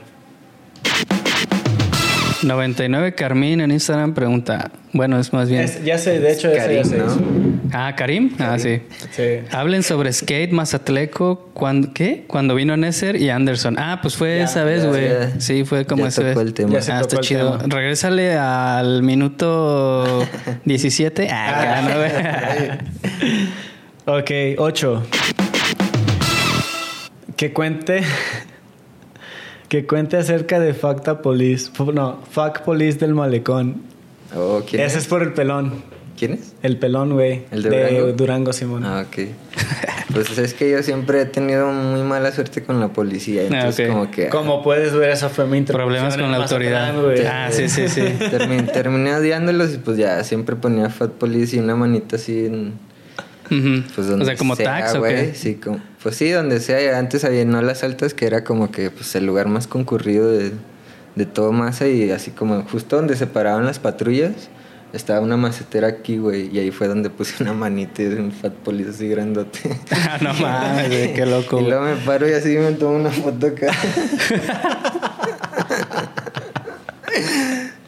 99 Carmín en Instagram pregunta. Bueno, es más bien. Es- ya sé, de hecho, ese ya Karim, ¿no? Ah, Karim. Ah, sí. Sí. Hablen sobre skate Mazatleco cuando ¿qué? Cuando vino Nesser y Anderson. Ah, pues fue Ya, esa vez, güey. Sí, fue como Ya esa vez. el tema. Ya se ah, tocó está el chido. tema. Regrésale al minuto 17. Ah, acá, ¿no, güey? Ok, 8. Que cuente. Que cuente acerca de Facta Police. No, Fact Police del Malecón. Oh, ¿quién Ese es? es por el pelón. ¿Quién es? El pelón, güey. ¿El de Durango? Simón. Ah, ok. Pues es que yo siempre he tenido muy mala suerte con la policía. Entonces, ok. como que. ah, Como puedes ver, esa fue mi intervención Problemas con la autoridad. Ah, sí, sí, sí. termi- terminé odiándolos y pues ya siempre ponía Fat Police y una manita así en. Ujú. Pues donde o sea, como sea, tax o güey. qué. Sí, como- pues sí, donde sea. Antes había no las altas, que era como que pues el lugar más concurrido de, de todo Masa y así como justo donde se paraban las patrullas. Estaba una macetera aquí, güey, y ahí fue donde puse una manita y un Fat Police así grandote. Ah, no mames, güey, qué loco. Y güey. luego me paro y así me tomo una foto acá.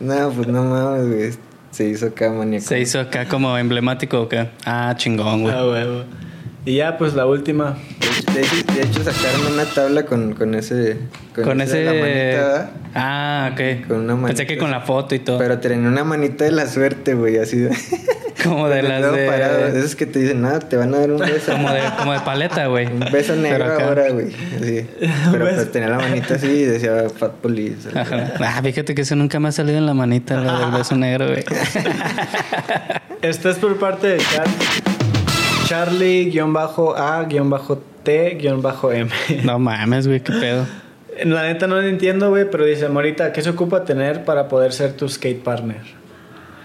no, pues no mames, güey. Se hizo acá maníaco. Se hizo acá como emblemático o qué. Ah, chingón, güey. Ah, huevo. Y ya, pues la última. De hecho, de hecho, sacaron una tabla con, con ese. Con, de ese. la manita, ah, ok. Con una Pensé manita. que con la foto y todo. Pero tenía una manita de la suerte, güey, así de. como de con las de. parado. Esos que te dicen, nada, te van a dar un beso. Como de, como de paleta, güey. Un beso negro acá. ahora, güey. Así. Pero pues tenía la manita así y decía Fat Police. Ajá. Ah, fíjate que eso nunca me ha salido en la manita, lo del beso negro, güey. Esta es por parte de Char Charlie-A-T-M. No mames, güey, qué pedo. La neta no lo entiendo, güey, pero dice, Morita, ¿qué se ocupa tener para poder ser tu skate partner?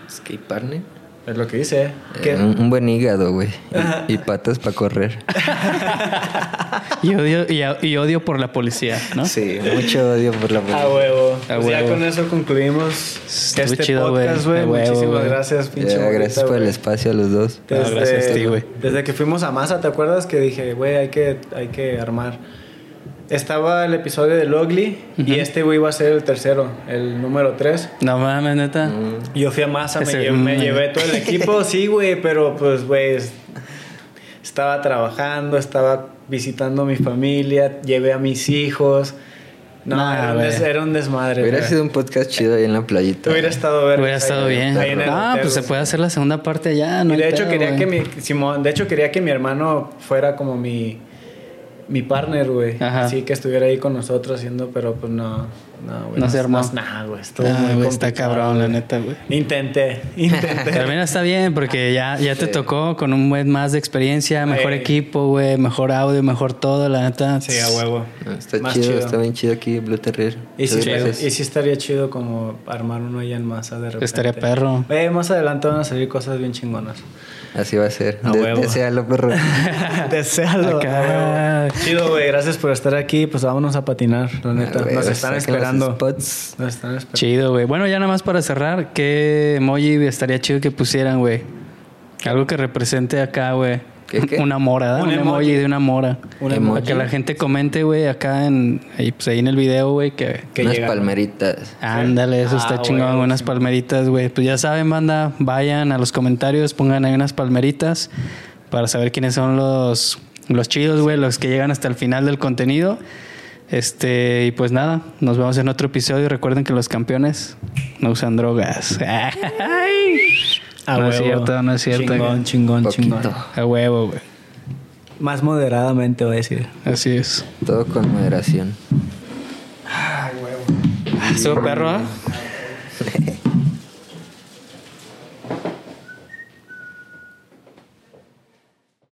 Skate partner. Es lo que dice. ¿Qué? Eh, un, un buen hígado, güey. Y, y patas para correr. Y odio, y, y odio por la policía, ¿no? Sí, mucho odio por la policía. A huevo. A Pues ya con eso concluimos Estuvo este chido, podcast, güey. Muchísimas gracias, pinche Ya, Morita, gracias por el espacio a los dos. No, gracias a ti, güey. Desde que fuimos a Masa, ¿te acuerdas que dije, güey, hay que, hay que armar? Estaba el episodio de Logly y este güey iba a ser el tercero, el número 3. No mames, neta. Mm. Yo fui a Masa, me, llevé, me llevé todo el equipo, sí, güey, pero pues, güey, es- estaba trabajando, estaba visitando a mi familia, llevé a mis hijos. No, Nah, era, un des- güey. era un desmadre. Hubiera sido un podcast chido ahí en la playita. Hubiera estado verga Hubiera estado bien. ahí en el Ah, hotel, pues se puede hacer la segunda parte allá, ¿no? y de hecho pedo, quería que mi Simón, de hecho quería que mi hermano fuera como mi mi partner, güey. Así que estuviera ahí con nosotros haciendo, pero pues no, no, güey. No se armó. Nada, güey. Estuvo Ah, muy güey, está cabrón, la neta, güey. Intenté, intenté. Pero mira, está bien, porque ya, ya te tocó con un buen más de experiencia, mejor Ey. equipo, güey, mejor audio, mejor todo, la neta. sí, a huevo. Ah, Está Más chido, chido. está bien chido aquí Blue Terrier. Y sí, y sí estaría chido como armar uno allá en masa de repente. Estaría perro. Eh, más adelante van a salir cosas bien chingonas. Así va a ser. A De- huevo. deséalo, perro. Desealo. Acá. Chido, güey. Gracias por estar aquí. Pues vámonos a patinar, la neta. Ah, Nos están esperando. spots. Nos están esperando. Chido, güey. Bueno, ya nada más para cerrar, ¿qué emoji estaría chido que pusieran, güey? Algo que represente acá, güey. ¿Qué, qué? Una mora, ¿verdad? Un Un, emoji. emoji de una mora. Un emoji. Para que la gente comente, güey, acá en, ahí, pues ahí en el video, güey, que... Que Unas palmeritas. Ándale, eso Ah, está chingón, güey, unas sí. palmeritas, güey. Pues ya saben, banda, vayan a los comentarios, pongan ahí unas palmeritas para saber quiénes son los, los chidos, güey, los que llegan hasta el final del contenido. Este, y pues nada, nos vemos en otro episodio. Recuerden que los campeones no usan drogas. A no es huevo. cierto, no es cierto. Chingón, chingón, Poquito. chingón. A huevo, güey. Más moderadamente voy a decir. Así es. Todo con moderación. Ah, estuvo perro, ¿eh?